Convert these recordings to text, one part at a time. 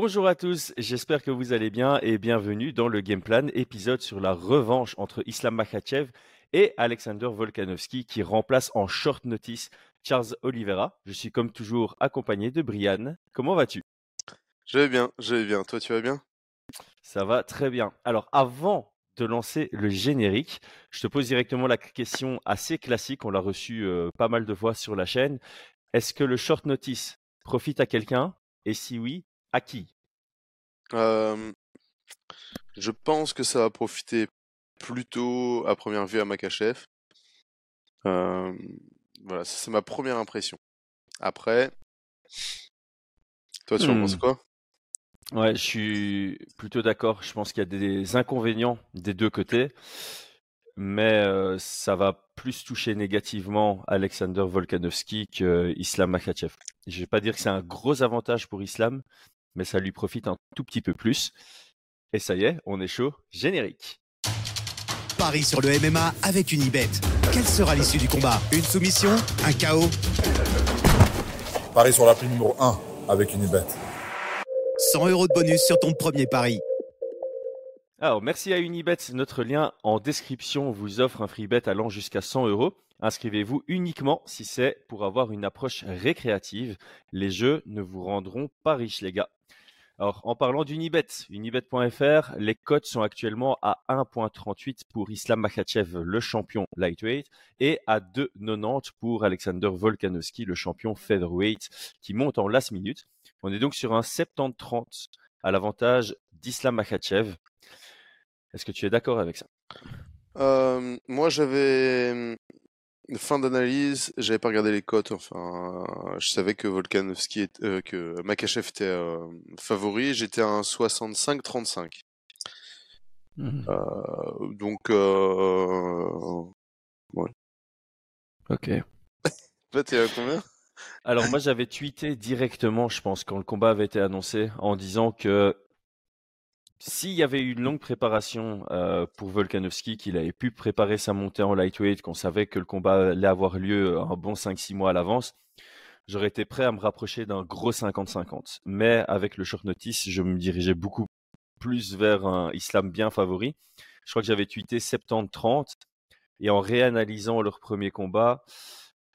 Bonjour à tous, j'espère que vous allez bien et bienvenue dans le Game Plan, épisode sur la revanche entre Islam Makhachev et Alexander Volkanovski qui remplace en short notice Charles Oliveira. Je suis comme toujours accompagné de Brian. Comment vas-tu? Je vais bien, je vais bien. Toi, tu vas bien? Ça va très bien. Alors, avant de lancer le générique, je te pose directement la question assez classique. On l'a reçu euh, pas mal de fois sur la chaîne. Est-ce que le short notice profite à quelqu'un? Et si oui, à qui? Euh, Je pense que ça va profiter plutôt à première vue à Makachev. Euh, Voilà, c'est ma première impression. Après, toi, tu en penses quoi? Ouais, je suis plutôt d'accord. Je pense qu'il y a des inconvénients des deux côtés, mais euh, ça va plus toucher négativement Alexander Volkanovski que Islam Makhachev. Je vais pas dire que c'est un gros avantage pour Islam, mais ça lui profite un tout petit peu plus. Et ça y est, on est chaud. Générique. Paris sur le MMA avec Unibet. Quelle sera l'issue du combat? Une soumission? Un chaos? Paris sur la prime numéro 1 avec une Unibet. 100 euros de bonus sur ton premier pari. Alors, merci à Unibet. Notre lien en description vous offre un free bet allant jusqu'à 100 euros. Inscrivez-vous uniquement si c'est pour avoir une approche récréative. Les jeux ne vous rendront pas riches, les gars. Alors, en parlant d'Unibet, unibet.fr, les cotes sont actuellement à 1.38 pour Islam Makhachev, le champion lightweight, et à 2.90 pour Alexander Volkanovski, le champion featherweight, qui monte en last minute. On est donc sur un 70-30 à l'avantage d'Islam Makhachev. Est-ce que tu es d'accord avec ça? Euh, Moi, j'avais fin d'analyse, j'avais pas regardé les cotes. Enfin, je savais que Volkanovski, est- euh, que Makachev était euh, favori. J'étais à un 65-35. Mhm. Euh, donc, euh... Ok. toi, t'es à combien? Alors moi j'avais tweeté directement, je pense, quand le combat avait été annoncé, en disant que s'il y avait eu une longue préparation euh, pour Volkanovski, qu'il avait pu préparer sa montée en lightweight, qu'on savait que le combat allait avoir lieu un bon 5-6 mois à l'avance, j'aurais été prêt à me rapprocher d'un gros 50-50. Mais avec le short notice, je me dirigeais beaucoup plus vers un islam bien favori. Je crois que j'avais tweeté 70-30. Et en réanalysant leur premier combat,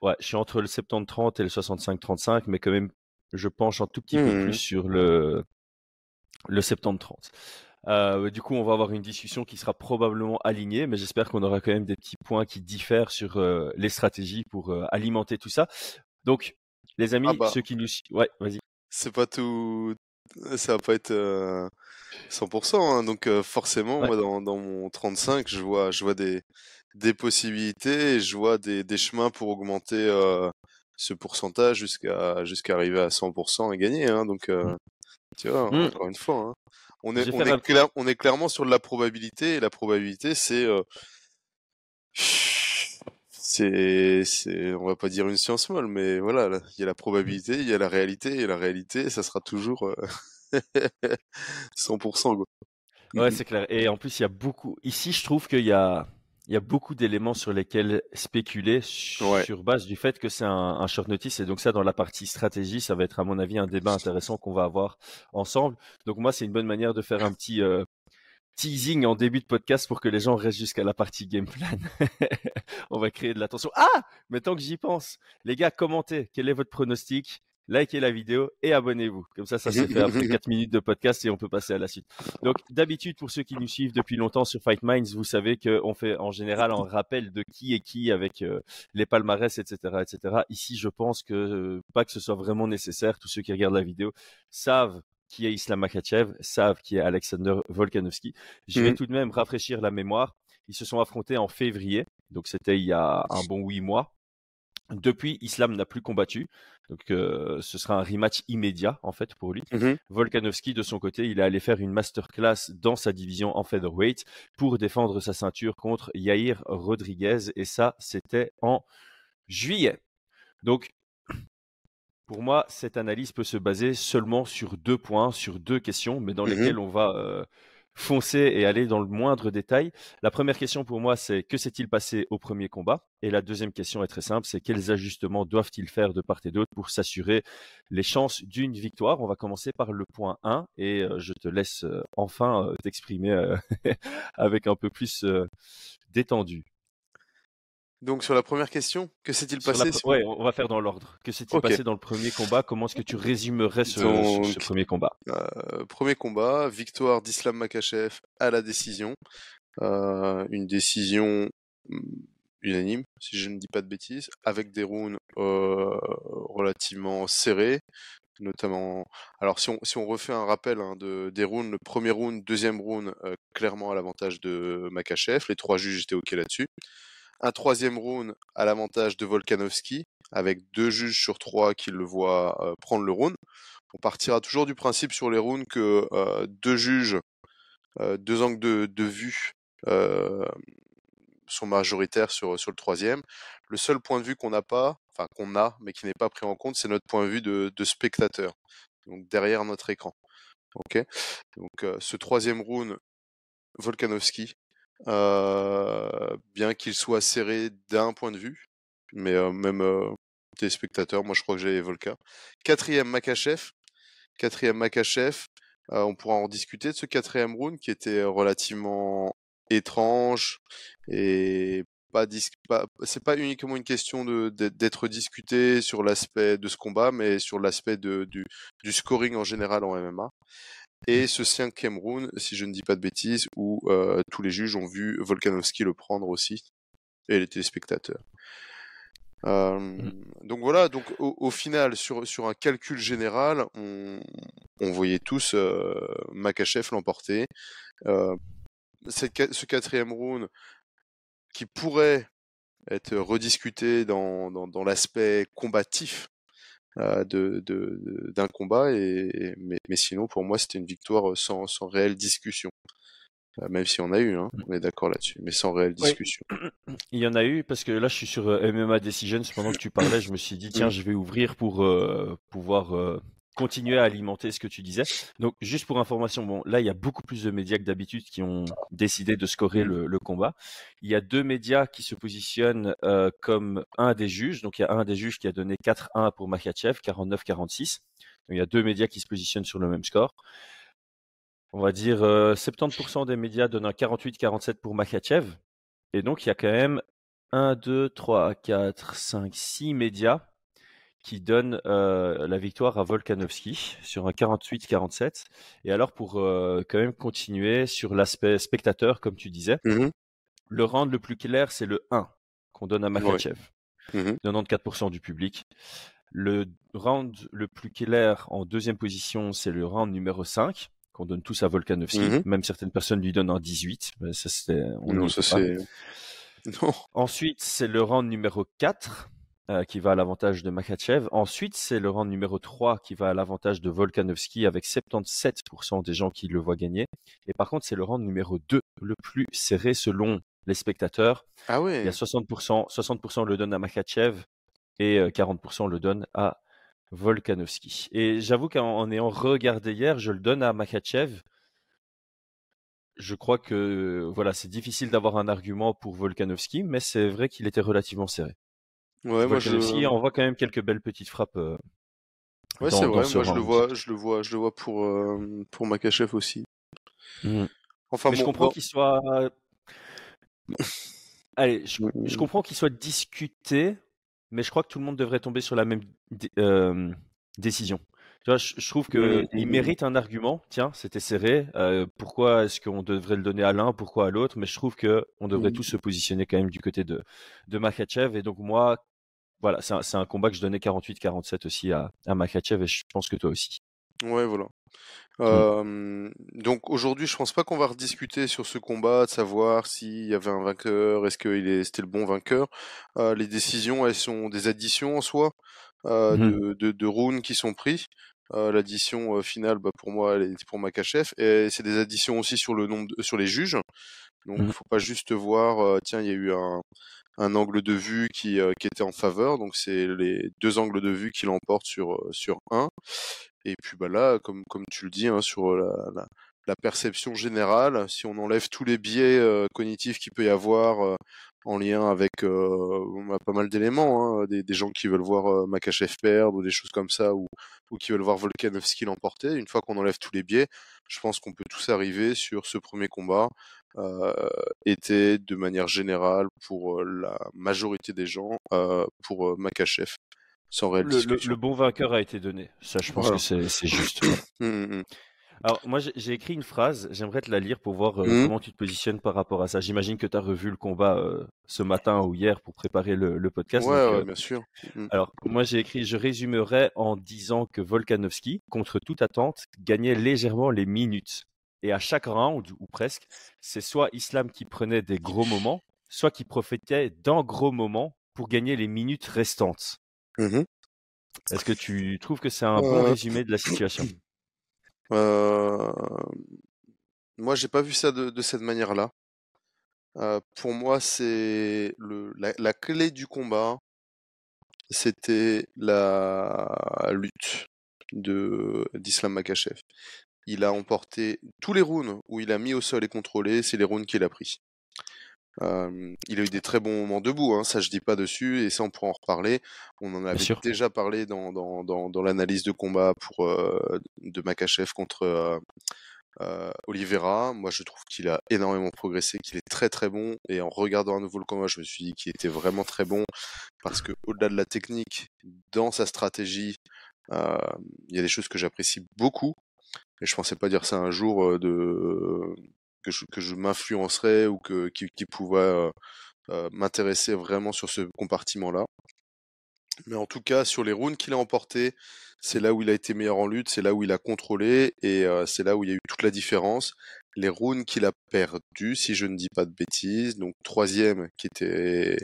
ouais, je suis entre le 70-30 et le 65-35, mais quand même, je penche un tout petit peu Mhm. plus sur le, le 70-30. Euh, du coup, on va avoir une discussion qui sera probablement alignée, mais j'espère qu'on aura quand même des petits points qui diffèrent sur euh, les stratégies pour euh, alimenter tout ça. Donc, les amis, Ah bah. ceux qui nous... Ouais, vas-y. C'est pas tout. Ça va pas être euh, 100%. hein. Donc, euh, forcément, Ouais. moi, dans, dans mon 35, je vois, je vois des, des possibilités et je vois des, des chemins pour augmenter euh, ce pourcentage jusqu'à jusqu'à arriver à 100% et gagner. hein. Donc, euh, tu vois, Mm. encore une fois, hein. on, est, Je vais on, faire est un- clair- on est clairement sur de la probabilité et la probabilité, c'est. euh, c'est, c'est, on va pas dire une science molle, mais voilà, là, il y a la probabilité, il y a la réalité, et la réalité, ça sera toujours euh, 100%, quoi. Ouais, c'est clair. Et en plus, il y a beaucoup. Ici, je trouve qu'il y a, il y a beaucoup d'éléments sur lesquels spéculer sur base du fait que c'est un, un short notice. Et donc, ça, dans la partie stratégie, ça va être, à mon avis, un débat intéressant qu'on va avoir ensemble. Donc, moi, c'est une bonne manière de faire un petit euh, teasing en début de podcast pour que les gens restent jusqu'à la partie game plan. On va créer de l'attention. Ah! Mais tant que j'y pense, les gars, commentez. Quel est votre pronostic? Likez la vidéo et abonnez-vous. Comme ça, ça se fait après 4 minutes de podcast et on peut passer à la suite. Donc, d'habitude, pour ceux qui nous suivent depuis longtemps sur Fight Minds, vous savez qu'on fait en général un rappel de qui est qui avec euh, les palmarès, etc., etc. Ici, je pense que euh, pas que ce soit vraiment nécessaire. Tous ceux qui regardent la vidéo savent qui est Islam Makhachev, savent qui est Alexander Volkanovski. Je vais Mhm. tout de même rafraîchir la mémoire. Ils se sont affrontés en février, donc c'était il y a un bon huit mois. Depuis, Islam n'a plus combattu. Donc, euh, ce sera un rematch immédiat, en fait, pour lui. Mhm. Volkanovski, de son côté, il est allé faire une masterclass dans sa division en featherweight pour défendre sa ceinture contre Yair Rodriguez. Et ça, c'était en juillet. Donc, pour moi, cette analyse peut se baser seulement sur deux points, sur deux questions, mais dans Mhm. lesquelles on va euh, foncer et aller dans le moindre détail. La première question pour moi, c'est que s'est-il passé au premier combat? Et la deuxième question est très simple, c'est quels ajustements doivent-ils faire de part et d'autre pour s'assurer les chances d'une victoire? On va commencer par le point 1 et euh, je te laisse euh, enfin euh, t'exprimer avec un peu plus détendu. Donc sur la première question, que s'est-il passé on va faire dans l'ordre. Que s'est-il passé dans le premier combat? Comment est-ce que tu résumerais ce, premier combat? euh, Premier combat, victoire d'Islam Makachev à la décision. Euh, une décision mm, unanime, si je ne dis pas de bêtises, avec des rounds euh, relativement serrés, notamment. Alors si on, si on refait un rappel hein, de, des rounds, le premier round, deuxième round, clairement à l'avantage de Makachev, les trois juges étaient ok là-dessus un troisième round à l'avantage de Volkanovski, avec deux juges sur trois qui le voient euh, prendre le round. On partira toujours du principe sur les rounds que euh, deux juges, euh, deux angles de, vue sont majoritaires sur, le troisième. Le seul point de vue qu'on n'a pas, enfin qu'on a, mais qui n'est pas pris en compte, c'est notre point de vue de, spectateur, donc derrière notre écran. Ok? Donc ce troisième round, Volkanovski bien qu'il soit serré d'un point de vue, mais euh, même euh, téléspectateur, moi je crois que j'ai Volka. Quatrième Makachev, quatrième Makachev, on pourra en discuter de ce quatrième round qui était relativement étrange et pas, pas c'est pas uniquement une question d'être discuté sur l'aspect de ce combat, mais sur l'aspect du, du scoring en général en MMA et ce cinquième round, si je ne dis pas de bêtises, où euh, tous les juges ont vu Volkanovski le prendre aussi, et les téléspectateurs. Euh. Donc voilà, donc au, final, sur, un calcul général, on, voyait tous euh, Makachev l'emporter. Ce quatrième round qui pourrait être rediscuté dans l'aspect combatif euh, de, d'un combat. Et, mais, mais, sinon, pour moi, c'était une victoire euh, sans, sans réelle discussion. Euh, même si on a eu, hein, mmh. on est d'accord là-dessus, mais sans réelle discussion. Il y en a eu parce que là, je suis sur MMA Decisions. Pendant que tu parlais, je me suis dit tiens, mmh. je vais ouvrir pour pouvoir continuer à alimenter ce que tu disais. Donc, juste pour information, bon, là, il y a beaucoup plus de médias que d'habitude qui ont décidé de scorer le, combat. Il y a deux médias qui se positionnent euh, comme un des juges. Donc, il y a un des juges qui a donné 4-1 pour Makachev, 49-46. il y a deux médias qui se positionnent sur le même score. On va dire euh, 70% des médias donnent un 48-47 pour Makachev. Et donc, il y a quand même 1, 2, 3, 4, 5, 6 médias qui donne euh, la victoire à Volkanovski sur un 48-47. Et alors pour euh, quand même continuer sur l'aspect spectateur, comme tu disais, mmh le round le plus clair, c'est le 1 qu'on donne à Makachev. 94% mmh du public. Le round le plus clair en deuxième position, c'est le round numéro 5 qu'on donne tous à Volkanovski. Mmh même certaines personnes lui donnent un 18. Ça, on non, ça c'est... Ensuite, c'est le round numéro 4 euh, qui va à l'avantage de Makachev. Ensuite, c'est le rang numéro 3 qui va à l'avantage de Volkanovski avec 77% des gens qui le voient gagner. Et par contre, c'est le rang numéro 2 le plus serré selon les spectateurs. Ah oui. Il y a 60%, 60% le donne à Makachev et 40% euh, le donne à Volkanovski. Et j'avoue qu'en ayant regardé hier, je le donne à Makachev. Je crois que voilà, c'est difficile d'avoir un argument pour Volkanovski, mais c'est vrai qu'il était relativement serré. Ouais, moi je... on voit quand même quelques belles petites frappes. Euh, ouais, c'est vrai. Moi, je le vois, je le vois, je le vois pour euh, pour Makachev aussi. Mmh. Enfin, Mais je comprends qu'il soit. Allez, je, je comprends qu'il soit discuté, mais je crois que tout le monde devrait tomber sur la même euh, décision. Tu vois, je, trouve qu'il il mérite un argument. Tiens, c'était serré. Euh, pourquoi est-ce qu'on devrait le donner à l'un, pourquoi à l'autre? Mais je trouve que on devrait tous se positionner quand même du côté de de Makachev. Et donc moi, voilà, c'est un, combat que je donnais 48-47 aussi à, à Makachev et je pense que toi aussi. Ouais, voilà. Mmh. donc aujourd'hui, je pense pas qu'on va rediscuter sur ce combat, de savoir s'il y avait un vainqueur, est-ce que c'était le bon vainqueur. Euh, les décisions, elles sont des additions en soi euh, mmh de, de, de rounds qui sont pris. Euh, l'addition finale, bah, pour moi, elle est pour Makachev, et c'est des additions aussi sur le nombre, sur les juges. Donc, il mmh faut pas juste voir, tiens, il y a eu un, un angle de vue qui, euh, qui était en faveur. Donc c'est les deux angles de vue qui l'emportent sur, euh, sur un. Et puis bah là, comme, comme tu le dis, hein, sur la, la perception générale, si on enlève tous les biais euh, cognitifs qu'il peut y avoir euh, en lien avec euh, pas mal d'éléments, hein, des, des, gens qui veulent voir Makachev perdre ou des choses comme ça, ou, ou qui veulent voir Volkanovski l'emporter. Une fois qu'on enlève tous les biais, je pense qu'on peut tous arriver sur ce premier combat. Était de manière générale pour la majorité des gens pour Makachev sans réelle le, le, le, bon vainqueur a été donné. Ça, je pense voilà. que c'est juste. Alors, moi, j'ai écrit une phrase, j'aimerais te la lire pour voir euh, mmh. comment tu te positionnes par rapport à ça. J'imagine que tu as revu le combat euh, ce matin ou hier pour préparer le, le podcast. Ouais, donc, ouais euh, bien sûr. Mmh. Alors, moi, j'ai écrit Je résumerai en disant que Volkanovski, contre toute attente, gagnait légèrement les minutes. Et à chaque round, ou presque, c'est soit Islam qui prenait des gros moments, soit qui profitait d'un gros moment pour gagner les minutes restantes. Mmh. Est-ce que tu trouves que c'est un bon résumé de la situation? Euh... Moi, j'ai pas vu ça de, cette manière-là. Euh, pour moi, c'est la, clé du combat, c'était la lutte d'Islam Makachev. Il a emporté tous les rounds où il a mis au sol et contrôlé, c'est les rounds qu'il a pris. Euh, il a eu des très bons moments debout, hein, ça je dis pas dessus, et ça on pourra en reparler. On en avait déjà parlé dans, dans, dans, dans l'analyse de combat pour euh, de Makachev contre euh, euh, Oliveira. Moi je trouve qu'il a énormément progressé, qu'il est très très bon, et en regardant à nouveau le combat, je me suis dit qu'il était vraiment très bon, parce que au-delà de la technique, dans sa stratégie, il y a des choses que j'apprécie beaucoup. Et je pensais pas dire ça un jour de que je, que je m'influencerais ou que, qui, qui pouvait euh, euh, m'intéresser vraiment sur ce compartiment-là. Mais en tout cas, sur les rounds qu'il a emportés, c'est là où il a été meilleur en lutte, c'est là où il a contrôlé et euh, c'est là où il y a eu toute la différence. Les rounds qu'il a perdus, si je ne dis pas de bêtises, donc troisième qui était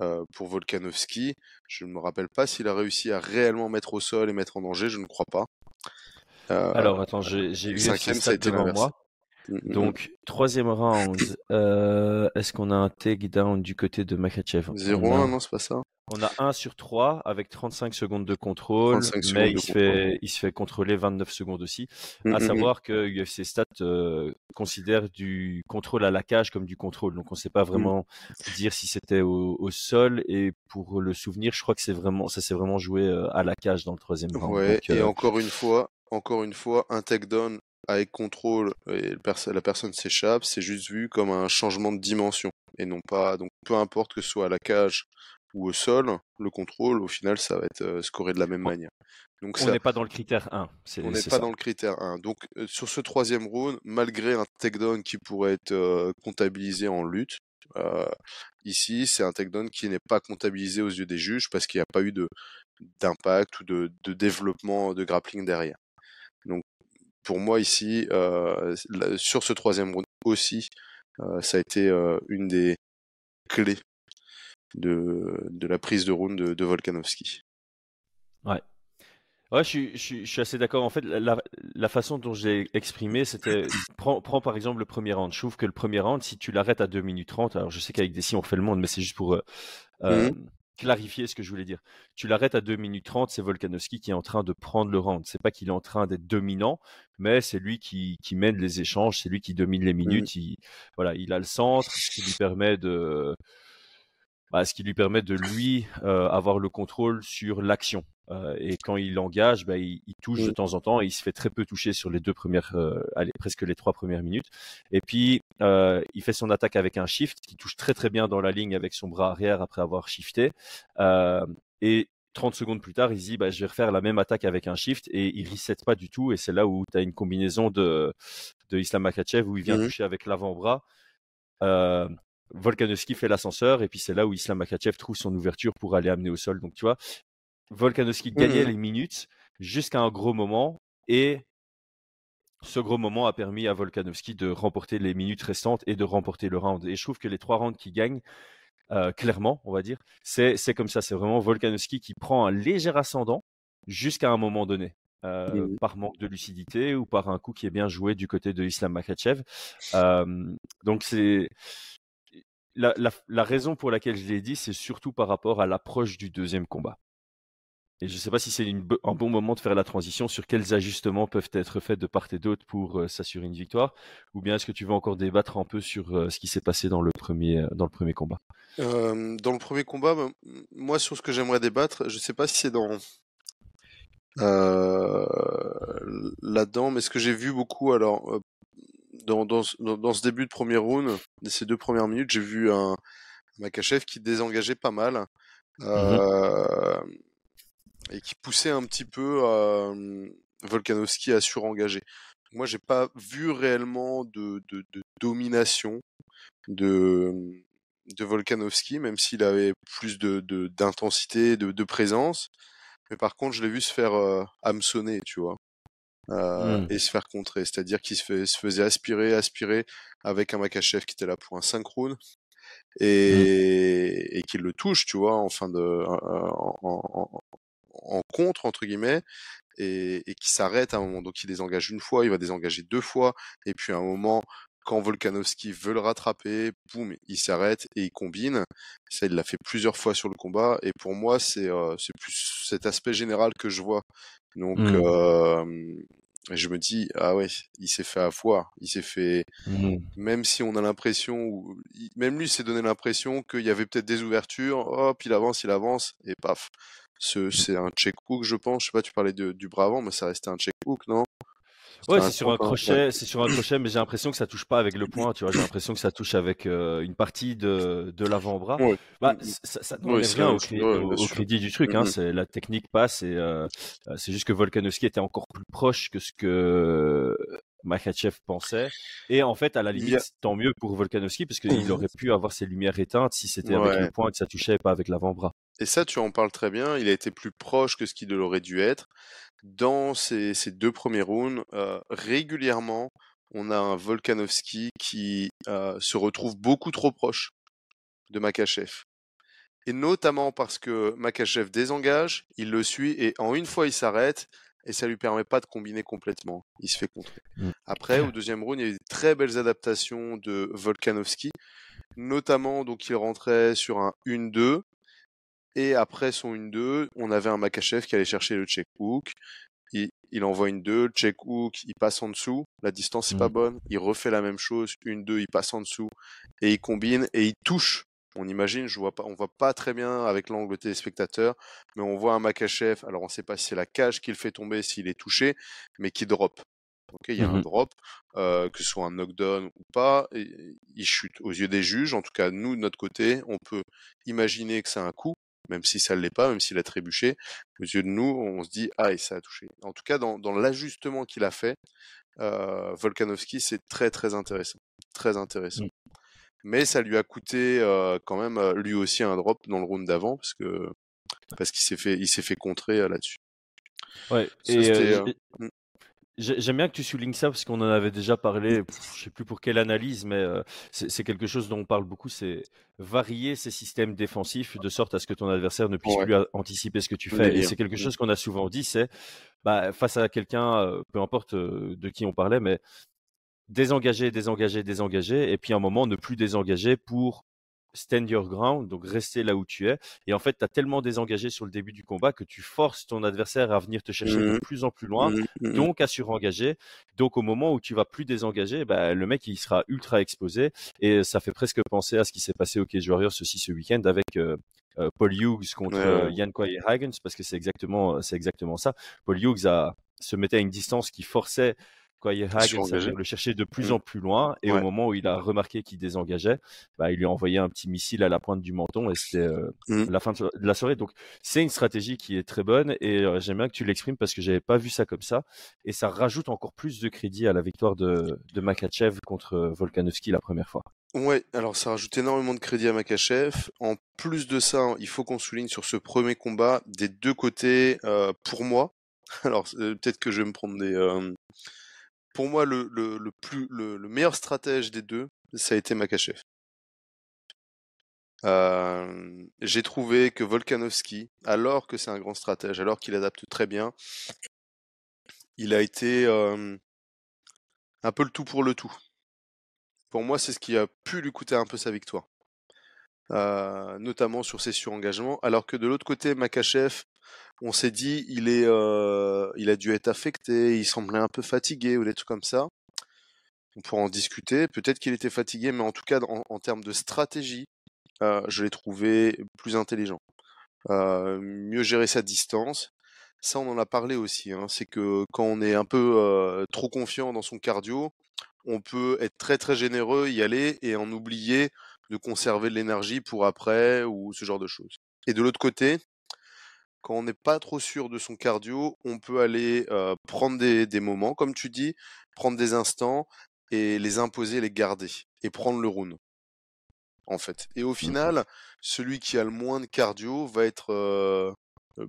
euh, pour Volkanovski, je ne me rappelle pas s'il a réussi à réellement mettre au sol et mettre en danger, je ne crois pas. Euh, Alors attends, j'ai eu cinquième, ça a été devant moi. Donc, troisième round, euh, est-ce qu'on a un takedown du côté de Makachev? 0-1, non, c'est pas ça. On a 1 sur 3 avec 35 secondes de contrôle, mais il, se fait, il se fait contrôler 29 secondes aussi. Mm -hmm. À savoir que UFC Stats euh, considère du contrôle à la cage comme du contrôle. Donc, on ne sait pas vraiment mm. dire si c'était au, au, sol. Et pour le souvenir, je crois que c'est vraiment, ça s'est vraiment joué euh, à la cage dans le troisième round. Ouais, Donc, et encore une fois, encore une fois, un takedown avec contrôle et la personne s'échappe, c'est juste vu comme un changement de dimension et non pas donc peu importe que ce soit à la cage ou au sol, le contrôle au final ça va être euh, scoré de la même manière. Donc on n'est pas dans le critère 1. on n'est pas ça. dans le critère 1. Donc euh, sur ce troisième round, malgré un takedown qui pourrait être euh, comptabilisé en lutte, euh, ici c'est un takedown qui n'est pas comptabilisé aux yeux des juges parce qu'il n'y a pas eu de d'impact ou de, de développement de grappling derrière. Donc pour moi ici, euh, sur ce troisième round aussi, euh, ça a été euh, une des clés de, de la prise de round de, de Volkanovski. Ouais. Ouais, je suis, je suis, je suis assez d'accord. En fait, la, la façon dont j'ai exprimé, c'était prends, prends par exemple le premier round. Je trouve que le premier round, si tu l'arrêtes à 2 minutes 30, alors je sais qu'avec des si on fait le monde, mais c'est juste pour euh, mmh clarifier ce que je voulais dire. Tu l'arrêtes à 2 minutes 30, c'est Volkanovski qui est en train de prendre le round. C'est pas qu'il est en train d'être dominant, mais c'est lui qui, qui, mène les échanges, c'est lui qui domine les minutes. Il, voilà, il a le centre, ce qui lui permet de, bah, ce qui lui permet de lui euh, avoir le contrôle sur l'action. Euh, et quand il engage, bah, il, il, touche de temps en temps et il se fait très peu toucher sur les deux premières, euh, allez, presque les trois premières minutes. Et puis, euh, il fait son attaque avec un shift qui touche très très bien dans la ligne avec son bras arrière après avoir shifté. Euh, et 30 secondes plus tard, il dit bah, je vais refaire la même attaque avec un shift et il reset pas du tout. Et c'est là où tu as une combinaison de, de Islam Makachev où il vient mmh. toucher avec l'avant-bras. Euh, Volkanovski fait l'ascenseur et puis c'est là où Islam Makachev trouve son ouverture pour aller amener au sol. Donc tu vois, Volkanovski gagnait mmh. les minutes jusqu'à un gros moment et ce gros moment a permis à Volkanovski de remporter les minutes restantes et de remporter le round. Et je trouve que les trois rounds qui gagnent, euh, clairement, on va dire, c'est comme ça. C'est vraiment Volkanovski qui prend un léger ascendant jusqu'à un moment donné. Euh, mmh. par manque de lucidité ou par un coup qui est bien joué du côté de Islam Makachev. Euh, donc c'est la, raison pour laquelle je l'ai dit, c'est surtout par rapport à l'approche du deuxième combat. et je ne sais pas si c'est un bon moment de faire la transition sur quels ajustements peuvent être faits de part et d'autre pour s'assurer une victoire, ou bien est-ce que tu veux encore débattre un peu sur ce qui s'est passé dans le premier, dans le premier combat? Dans le premier combat, moi sur ce que j'aimerais débattre, je ne sais pas si c'est dans là-dedans, mais ce que j'ai vu beaucoup, alors dans, dans, dans, ce début de premier round, ces deux premières minutes, j'ai vu un, Makachev qui désengageait pas mal. Mmh euh, et qui poussait un petit peu euh, Volkanovski à surengager. Moi, j'ai pas vu réellement de, de, de domination de, de Volkanovski, même s'il avait plus de d'intensité, de, de, présence. Mais par contre, je l'ai vu se faire euh, hameçonner, tu vois. Euh, mmh. et se faire contrer. C'est-à-dire qu'il se, se, faisait aspirer, aspirer avec un Makachev qui était là pour un synchrone Mmh. et, et qu'il le touche, tu vois, en fin de, en, en, en contre entre guillemets, et, et qui s'arrête à un moment. Donc il désengage une fois, il va désengager deux fois, et puis à un moment, quand Volkanovski veut le rattraper, boum, il s'arrête et il combine. Ça, il l'a fait plusieurs fois sur le combat, et pour moi, c'est euh, c'est plus cet aspect général que je vois. Donc mmh. euh, je me dis, ah ouais, il s'est fait avoir, il s'est fait, mmh. même si on a l'impression, même lui s'est donné l'impression qu'il y avait peut-être des ouvertures, hop, il avance, il avance, et paf. C'est un check hook, je pense. Je sais pas, tu parlais de, du bras avant, mais ça restait un check hook, non? Ouais, c'est sur un crochet, c'est sur un crochet, mais j'ai l'impression que ça touche pas avec le poing, tu vois. J'ai l'impression que ça touche avec euh, une partie de, de l'avant-bras. Bah, ça, ça rien au, crédit, du truc. Hein. C'est la technique passe et euh, euh, c'est juste que Volkanovski était encore plus proche que ce que Makachev pensait. Et en fait, à la limite, tant mieux pour Volkanovski parce qu'il mmh aurait pu avoir ses lumières éteintes si c'était avec le poing que ça touchait et pas avec l'avant-bras. Et ça, tu en parles très bien. Il a été plus proche que ce qu'il aurait dû être dans ces, deux premiers rounds, euh, régulièrement, on a un Volkanovski qui euh, se retrouve beaucoup trop proche de Makachev. Et notamment parce que Makachev désengage, il le suit et en une fois il s'arrête et ça lui permet pas de combiner complètement. Il se fait contrer. Mmh. Après, au deuxième round, il y a eu de très belles adaptations de Volkanovski, notamment donc il rentrait sur un 1-2 et après son 1-2, on avait un Makachev qui allait chercher le check hook. Il, il envoie une 2, check hook, il passe en dessous, la distance n'est pas mmh. bonne, il refait la même chose, une 2, il passe en dessous, et il combine et il touche. On imagine, je vois pas, on voit pas très bien avec l'angle téléspectateur, mais on voit un Makachev, alors on sait pas si c'est la cage qui le fait tomber, s'il est touché, mais qui drop. Ok, il y a un mmh drop, euh, que ce soit un knockdown ou pas, et il chute. Aux yeux des juges, en tout cas nous de notre côté, on peut imaginer que c'est un coup, même si ça ne l'est pas, même s'il a trébuché, aux yeux de nous, on se dit ah et ça a touché. En tout cas, dans, dans l'ajustement qu'il a fait, euh, Volkanovski, c'est très très intéressant, très intéressant. Mmh. Mais ça lui a coûté euh, quand même euh, lui aussi un drop dans le round d'avant parce que parce qu'il s'est fait il s'est fait contrer euh, là-dessus. Ouais. et. J'aime bien que tu soulignes ça parce qu'on en avait déjà parlé, je sais plus pour quelle analyse, mais euh, c'est quelque chose dont on parle beaucoup, c'est varier ces systèmes défensifs de sorte à ce que ton adversaire ne puisse plus anticiper ce que tu fais. Et c'est quelque chose qu'on a souvent dit, c'est bah, face à quelqu'un, euh, peu importe euh, de qui on parlait, mais désengager, désengager, désengager, et puis à un moment ne plus désengager pour stand your ground, donc rester là où tu es. Et en fait, tu as tellement désengagé sur le début du combat que tu forces ton adversaire à venir te chercher de mmh. plus en plus loin, mmh, mmh, donc à surengager. Donc au moment où tu vas plus désengager, bah, le mec il sera ultra exposé. Et ça fait presque penser à ce qui s'est passé au Cage Warriors aussi ce week-end avec euh, euh, Paul Hughes contre euh, Jan Hagens, parce que c'est exactement, c'est exactement ça. Paul Hughes a, se mettait à une distance qui forçait Hagen le chercher de plus mmh. en plus loin. Et au moment où il a remarqué qu'il désengageait, bah, il lui a envoyé un petit missile à la pointe du menton et c'était euh, mmh. la fin de la soirée. Donc c'est une stratégie qui est très bonne et euh, j'aime bien que tu l'exprimes parce que j'avais pas vu ça comme ça. Et ça rajoute encore plus de crédit à la victoire de, de Makachev contre euh, Volkanovski la première fois. Ouais, alors ça rajoute énormément de crédit à Makachev. En plus de ça, il faut qu'on souligne sur ce premier combat des deux côtés, pour moi. Alors peut-être que je vais me prendre des, pour moi, le, meilleur stratège des deux, ça a été Makachev. J'ai trouvé que Volkanovski, alors que c'est un grand stratège, alors qu'il adapte très bien, il a été un peu le tout pour le tout. Pour moi, c'est ce qui a pu lui coûter un peu sa victoire. Notamment sur ses surengagements, alors que de l'autre côté, Makachev, on s'est dit il est, euh, il a dû être affecté, il semblait un peu fatigué ou des trucs comme ça. On pourra en discuter. Peut-être qu'il était fatigué, mais en tout cas, en, termes de stratégie, euh, je l'ai trouvé plus intelligent. Euh, mieux gérer sa distance. Ça, on en a parlé aussi. Hein. C'est que quand on est un peu euh, trop confiant dans son cardio, on peut être très très généreux, y aller et en oublier de conserver de l'énergie pour après ou ce genre de choses. Et de l'autre côté, quand on n'est pas trop sûr de son cardio, on peut aller euh, prendre des, des, moments, comme tu dis, prendre des instants et les imposer, les garder et prendre le rune. En fait. Et au mmh final, celui qui a le moins de cardio va être euh,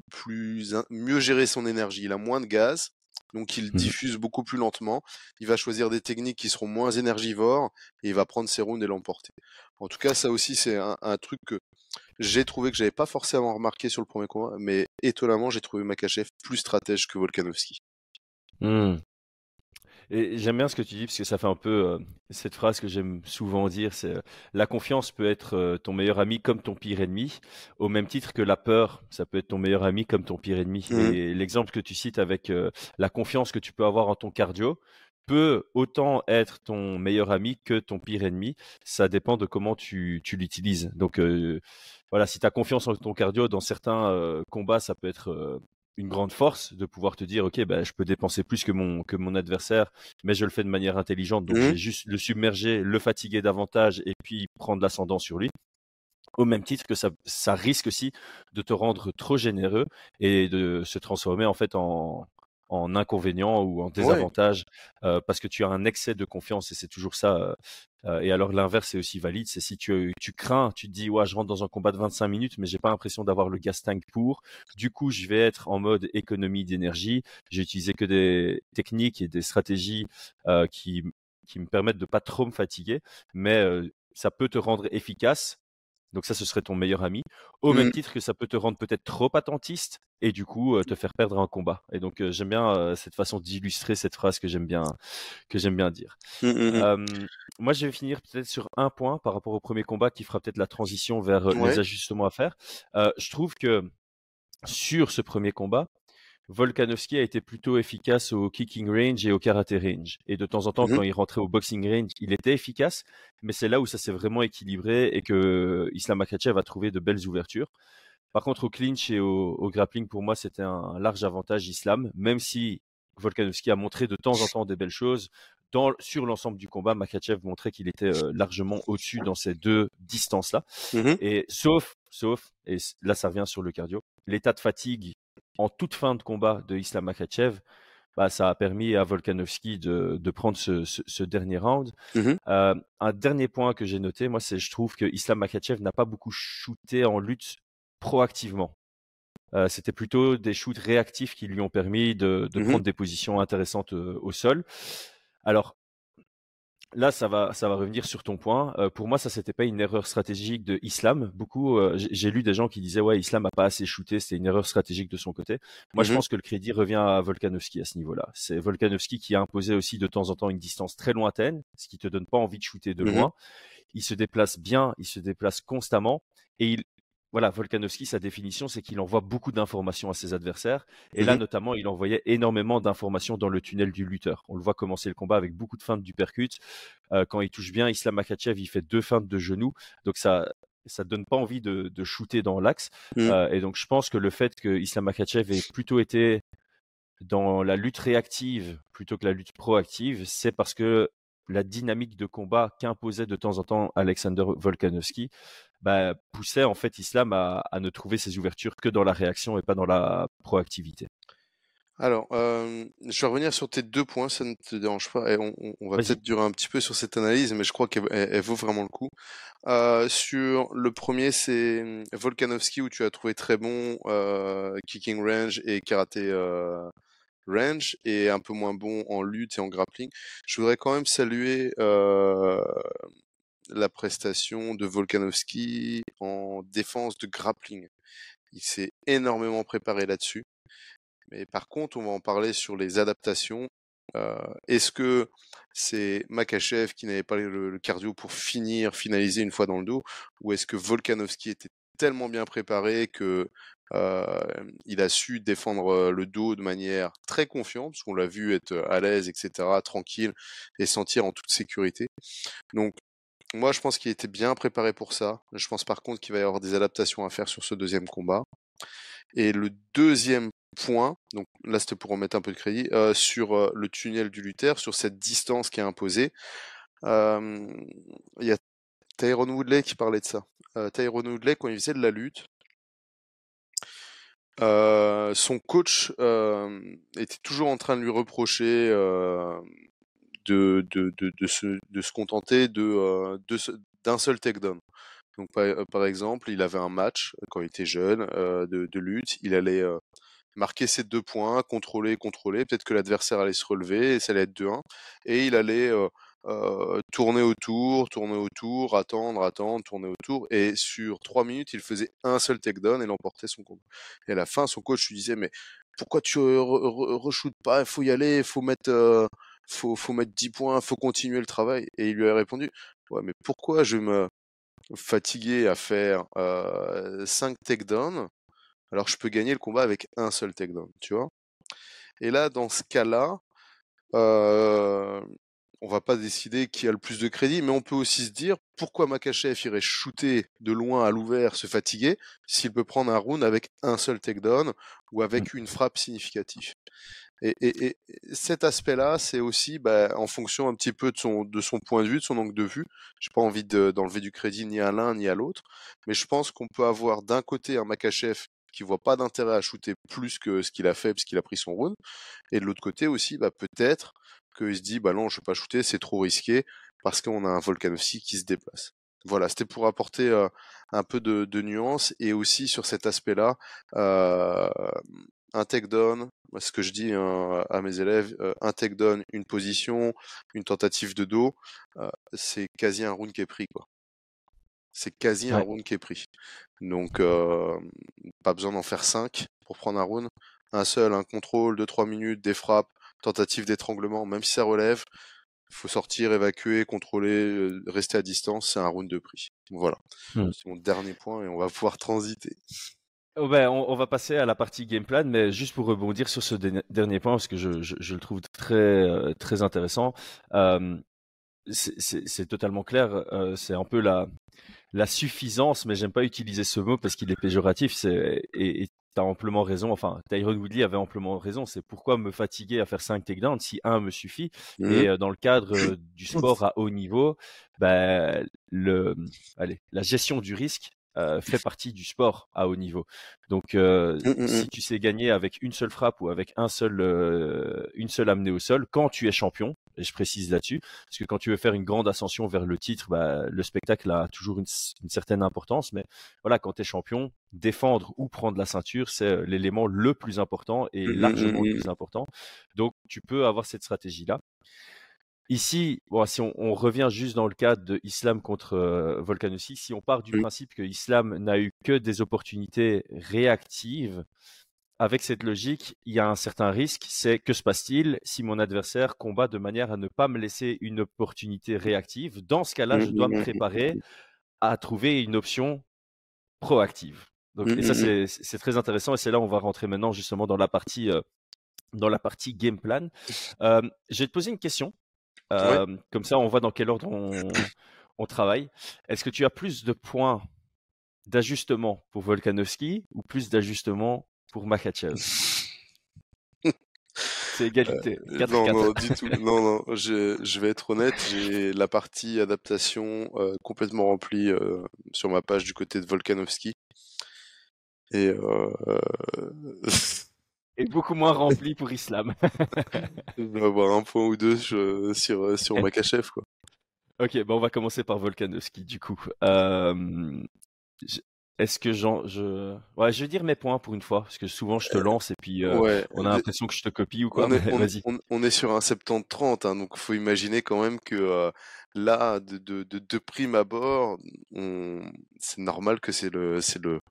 plus mieux gérer son énergie. Il a moins de gaz, donc il mmh diffuse beaucoup plus lentement. Il va choisir des techniques qui seront moins énergivores et il va prendre ses rounds et l'emporter. En tout cas, ça aussi, c'est un, un, truc que j'ai trouvé que j'avais pas forcément remarqué sur le premier combat, mais étonnamment, j'ai trouvé Makachev plus stratège que Volkanovski. Mmh. Et j'aime bien ce que tu dis parce que ça fait un peu euh, cette phrase que j'aime souvent dire, c'est euh, la confiance peut être euh, ton meilleur ami comme ton pire ennemi, au même titre que la peur, ça peut être ton meilleur ami comme ton pire ennemi. Mmh. Et l'exemple que tu cites avec la confiance que tu peux avoir en ton cardio peut autant être ton meilleur ami que ton pire ennemi. Ça dépend de comment tu, tu l'utilises. Donc voilà, si tu as confiance en ton cardio dans certains combats, ça peut être une grande force de pouvoir te dire ok ben je peux dépenser plus que mon que mon adversaire mais je le fais de manière intelligente donc mmh. juste le submerger le fatiguer davantage et puis prendre l'ascendant sur lui au même titre que ça, ça risque aussi de te rendre trop généreux et de se transformer en fait en, en inconvénient ou en désavantage parce que tu as un excès de confiance et c'est toujours ça. Et alors l'inverse est aussi valide, c'est si tu, tu crains, tu te dis ouais je rentre dans un combat de 25 minutes mais j'ai pas l'impression d'avoir le gas tank pour. Du coup je vais être en mode économie d'énergie. J'ai utilisé que des techniques et des stratégies qui qui me permettent de pas trop me fatiguer, mais ça peut te rendre efficace donc ça, ce serait ton meilleur ami. Au même mmh. titre que ça peut te rendre peut-être trop attentiste et du coup te faire perdre un combat. Et donc j'aime bien cette façon d'illustrer cette phrase que j'aime bien que j'aime bien dire. Mmh, mmh, moi, je vais finir peut-être sur un point par rapport au premier combat qui fera peut-être la transition vers les ajustements à faire. je trouve que sur ce premier combat, Volkanovski a été plutôt efficace au kicking range et au karate range. Et de temps en temps, mmh quand il rentrait au boxing range, il était efficace, mais c'est là où ça s'est vraiment équilibré et que Islam Makhachev a trouvé de belles ouvertures. Par contre, au clinch et au, grappling, pour moi, c'était un large avantage Islam, même si Volkanovski a montré de temps en temps des belles choses. Dans, sur l'ensemble du combat, Makachev montrait qu'il était euh, largement au-dessus dans ces deux distances-là. Mmh et sauf, sauf, et là ça revient sur le cardio, l'état de fatigue en toute fin de combat de Islam Makhachev, bah, ça a permis à Volkanovski de, de prendre ce, ce, dernier round. Mmh euh, un dernier point que j'ai noté, moi, c'est je trouve que Islam Makhachev n'a pas beaucoup shooté en lutte proactivement. Euh, C'était plutôt des shoots réactifs qui lui ont permis de, de mmh prendre des positions intéressantes euh, au sol. Alors, Là, ça va, ça va revenir sur ton point. Euh, pour moi, ça c'était pas une erreur stratégique de Islam. Beaucoup, euh, j'ai lu des gens qui disaient ouais, Islam a pas assez shooté, c'était une erreur stratégique de son côté. Moi, je mmh pense que le crédit revient à Volkanovski à ce niveau-là. C'est Volkanovski qui a imposé aussi de temps en temps une distance très lointaine, ce qui te donne pas envie de shooter de mmh loin. Il se déplace bien, il se déplace constamment et il, voilà, Volkanovski, sa définition, c'est qu'il envoie beaucoup d'informations à ses adversaires. Et là, notamment, il envoyait énormément d'informations dans le tunnel du lutteur. On le voit commencer le combat avec beaucoup de feintes du percute. Euh, quand il touche bien, Islam Makachev, il fait deux feintes de genoux. Donc ça, ça donne pas envie de, de shooter dans l'axe. Mmh. Euh, et donc, je pense que le fait que Islam Makachev ait plutôt été dans la lutte réactive plutôt que la lutte proactive, c'est parce que la dynamique de combat qu'imposait de temps en temps Alexander Volkanovski bah, poussait en fait Islam à, ne trouver ses ouvertures que dans la réaction et pas dans la proactivité. Alors, euh, je vais revenir sur tes deux points, ça ne te dérange pas, et on, va peut-être durer un petit peu sur cette analyse, mais je crois qu'elle vaut vraiment le coup. Euh, sur le premier, c'est hum, Volkanovski, où tu as trouvé très bon euh, kicking range et karaté range, et un peu moins bon en lutte et en grappling. Je voudrais quand même saluer la prestation de Volkanovski en défense de grappling. Il s'est énormément préparé là-dessus. Mais par contre, on va en parler sur les adaptations. Euh, est-ce que c'est Makachev qui n'avait pas le, cardio pour finir, finaliser une fois dans le dos, ou est-ce que Volkanovski était tellement bien préparé que il a su défendre le dos de manière très confiante, parce qu'on l'a vu être à l'aise, etc., tranquille, et sentir en toute sécurité? Donc, moi, je pense qu'il était bien préparé pour ça. Je pense par contre qu'il va y avoir des adaptations à faire sur ce deuxième combat. Et le deuxième point, donc là c'était pour remettre un peu de crédit, sur le tunnel du Luther, sur cette distance qui est imposée. Il y a Tyrone Woodley qui parlait de ça. Tyrone Woodley, quand il faisait de la lutte, son coach était toujours en train de lui reprocher de, se, contenter de, d'un seul takedown. Donc par, exemple, il avait un match quand il était jeune de, de lutte, il allait marquer ses deux points, contrôler, contrôler, peut-être que l'adversaire allait se relever et ça allait être 2-1, et il allait tourner autour, tourner autour, attendre, attendre, tourner autour. Et sur trois minutes, il faisait un seul takedown et l'emportait son combat. Et à la fin, son coach lui disait, mais pourquoi tu re, pas? Il faut y aller, il faut mettre, faut, faut mettre 10 points, il faut continuer le travail. Et il lui a répondu, ouais, mais pourquoi je vais me fatiguer à faire euh, 5 takedowns alors je peux gagner le combat avec un seul takedown, tu vois? Et là, dans ce cas-là, euh, on va pas décider qui a le plus de crédit, mais on peut aussi se dire pourquoi Makachev irait shooter de loin à l'ouvert, se fatiguer, s'il peut prendre un round avec un seul takedown ou avec mmh. une frappe significative? Et, cet aspect-là, c'est aussi bah, en fonction un petit peu de son, de son point de vue, de son angle de vue. J'ai pas envie d'enlever du crédit ni à l'un ni à l'autre, mais je pense qu'on peut avoir d'un côté un Makachev qui voit pas d'intérêt à shooter plus que ce qu'il a fait parce qu'il a pris son round, et de l'autre côté aussi, bah, peut-être qu'il se dit bah non, je vais pas shooter, c'est trop risqué parce qu'on a un Volkanovski qui se déplace. Voilà, c'était pour apporter euh, un peu de, de, nuance et aussi sur cet aspect-là, euh, un takedown, ce que je dis hein, à mes élèves, euh, un takedown, une position, une tentative de dos, euh, c'est quasi un round qui est pris quoi. C'est quasi un round qui est pris. Donc euh, pas besoin d'en faire 5 pour prendre un round. Un seul, un contrôle, 2-3 minutes, des frappes, tentative d'étranglement, même si ça relève, il faut sortir, évacuer, contrôler, rester à distance, c'est un round de prix. Voilà. Mmh. C'est mon dernier point et on va pouvoir transiter. Oh ben, on, va passer à la partie game plan, mais juste pour rebondir sur ce dernier point, parce que je, je, le trouve très, euh, très intéressant. Euh, c'est totalement clair. c'est un peu la, la suffisance, mais j'aime pas utiliser ce mot parce qu'il est péjoratif. et, tu as amplement raison. Enfin, Tyrone Woodley avait amplement raison. C'est pourquoi me fatiguer à faire 5 takedowns si un me suffit? Mmh et dans le cadre du sport à haut niveau, bah, le, allez, la gestion du risque euh, fait partie du sport à haut niveau. Donc, euh, mmh, mmh, si tu sais gagner avec une seule frappe ou avec un seul, euh, une seule amenée au sol, quand tu es champion, et je précise là-dessus, parce que quand tu veux faire une grande ascension vers le titre, bah, le spectacle a toujours une, une, certaine importance. Mais voilà, quand tu es champion, défendre ou prendre la ceinture, c'est l'élément le plus important et mmh, largement le plus important. Donc, tu peux avoir cette stratégie-là. Ici, bon, si on, revient juste dans le cadre de Islam contre euh, si on part du principe que Islam n'a eu que des opportunités réactives, avec cette logique, il y a un certain risque, c'est que se passe-t-il si mon adversaire combat de manière à ne pas me laisser une opportunité réactive? Dans ce cas-là, je dois me préparer à trouver une option proactive. Donc, et ça, c'est très intéressant et c'est là où on va rentrer maintenant justement dans la partie, euh, dans la partie game plan. Euh, je vais te poser une question comme ça, on voit dans quel ordre on, travaille. Est-ce que tu as plus de points d'ajustement pour Volkanovski ou plus d'ajustement pour Makachev C'est égalité. Euh, non, non, du tout. Non, non, je, vais être honnête, j'ai la partie adaptation complètement remplie sur ma page du côté de Volkanovski. Et et beaucoup moins rempli pour Islam. On va avoir un point ou deux sur, sur, Makachev, quoi. Ok, bon, on va commencer par Volkanovski, du coup. Euh, est-ce que j'en, je, ouais, je vais dire mes points pour une fois, parce que souvent je te euh, lance et puis euh, on a l'impression que je te copie ou quoi. On est, on, est sur un 70-30, hein, donc faut imaginer quand même que là, de, de, de, de, prime abord, c'est normal que c'est le, c'est le,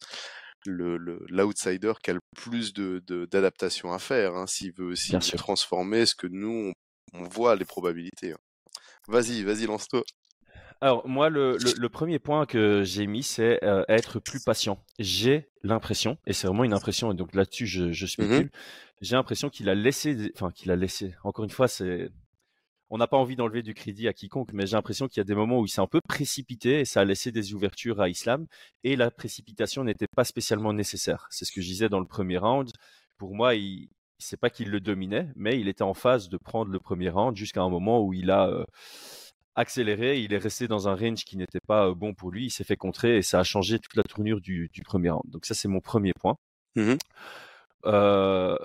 l'outsider qui a le plus de, d'adaptation à faire, hein, s'il veut aussi transformer ce que nous, on, voit les probabilités. Hein. Vas-y, vas-y, lance-toi. Alors moi, le, le, le premier point que j'ai mis, c'est euh, être plus patient. J'ai l'impression, et c'est vraiment une impression, et donc là-dessus je, je spécule, j'ai l'impression qu'il a laissé, enfin qu'il a laissé. Encore une fois, c'est, on n'a pas envie d'enlever du crédit à quiconque, mais j'ai l'impression qu'il y a des moments où il s'est un peu précipité et ça a laissé des ouvertures à Islam, et la précipitation n'était pas spécialement nécessaire. C'est ce que je disais dans le premier round. Pour moi, il, c'est pas qu'il le dominait, mais il était en phase de prendre le premier round jusqu'à un moment où il a euh, accéléré, il est resté dans un range qui n'était pas euh, bon pour lui, il s'est fait contrer et ça a changé toute la tournure du, du premier round. Donc ça, c'est mon premier point. Euh,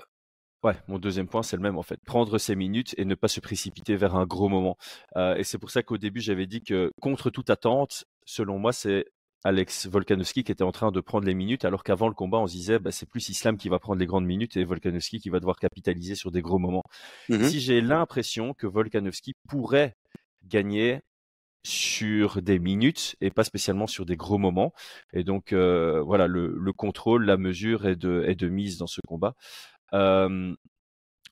ouais, mon deuxième point, c'est le même en fait. Prendre ses minutes et ne pas se précipiter vers un gros moment. Euh, et c'est pour ça qu'au début, j'avais dit que contre toute attente, selon moi, c'est Alex Volkanovski qui était en train de prendre les minutes, alors qu'avant le combat, on se disait, bah, c'est plus Islam qui va prendre les grandes minutes et Volkanovski qui va devoir capitaliser sur des gros moments. Mhm. Si j'ai l'impression que Volkanovski pourrait gagner sur des minutes et pas spécialement sur des gros moments. Et donc euh, voilà, le, le contrôle, la mesure est de, est de mise dans ce combat. Euh,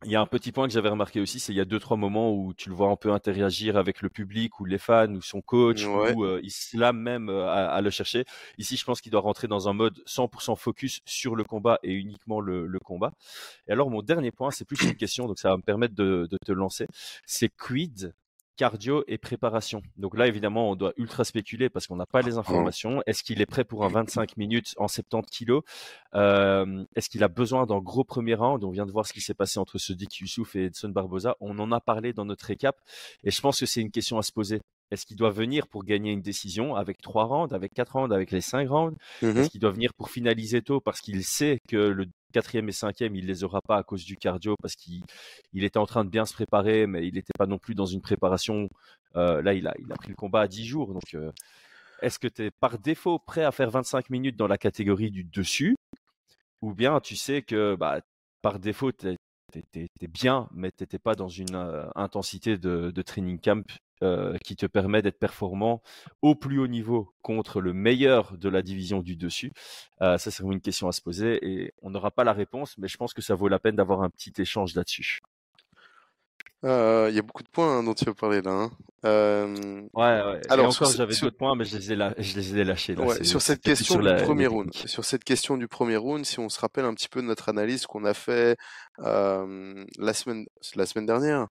il y a un petit point que j'avais remarqué aussi, c'est il y a deux trois moments où tu le vois un peu interagir avec le public ou les fans ou son coach Ouais. ou euh, Islam même euh, à, à le chercher. Ici, je pense qu'il doit rentrer dans un mode 100% focus sur le combat et uniquement le, le combat. Et alors mon dernier point, c'est plus une question, donc ça va me permettre de, de te lancer. C'est quid cardio et préparation. Donc là, évidemment, on doit ultra spéculer parce qu'on n'a pas les informations. Est-ce qu'il est prêt pour un 25 minutes en 70 kilos? Euh, Est-ce qu'il a besoin d'un gros premier round? On vient de voir ce qui s'est passé entre Sodiq Youssouf et Edson Barboza. On en a parlé dans notre récap et je pense que c'est une question à se poser. Est-ce qu'il doit venir pour gagner une décision avec trois rounds, avec quatre rounds, avec les cinq rounds? Mhm. Est-ce qu'il doit venir pour finaliser tôt parce qu'il sait que le quatrième et cinquième, il les aura pas à cause du cardio parce qu'il il était en train de bien se préparer, mais il n'était pas non plus dans une préparation. euh, là, il a, il a pris le combat à 10 jours. Donc, euh, est-ce que tu es par défaut prêt à faire 25 minutes dans la catégorie du dessus? Ou bien tu sais que bah, par défaut, tu es, bien, mais tu n'étais pas dans une euh, intensité de, de training camp euh, qui te permet d'être performant au plus haut niveau contre le meilleur de la division du dessus Euh, Ça, c'est vraiment une question à se poser et on n'aura pas la réponse, mais je pense que ça vaut la peine d'avoir un petit échange là-dessus. Euh, Il y a beaucoup de points hein, dont tu veux parler là. hein. Euh, Ouais, Alors, encore, j'avais sur- d'autres points, mais je les ai, la- je les ai lâchés. Là. Ouais, C'est- sur cette question sur du la- premier round, sur cette question du premier round, si on se rappelle un petit peu de notre analyse qu'on a fait euh, la semaine, la semaine dernière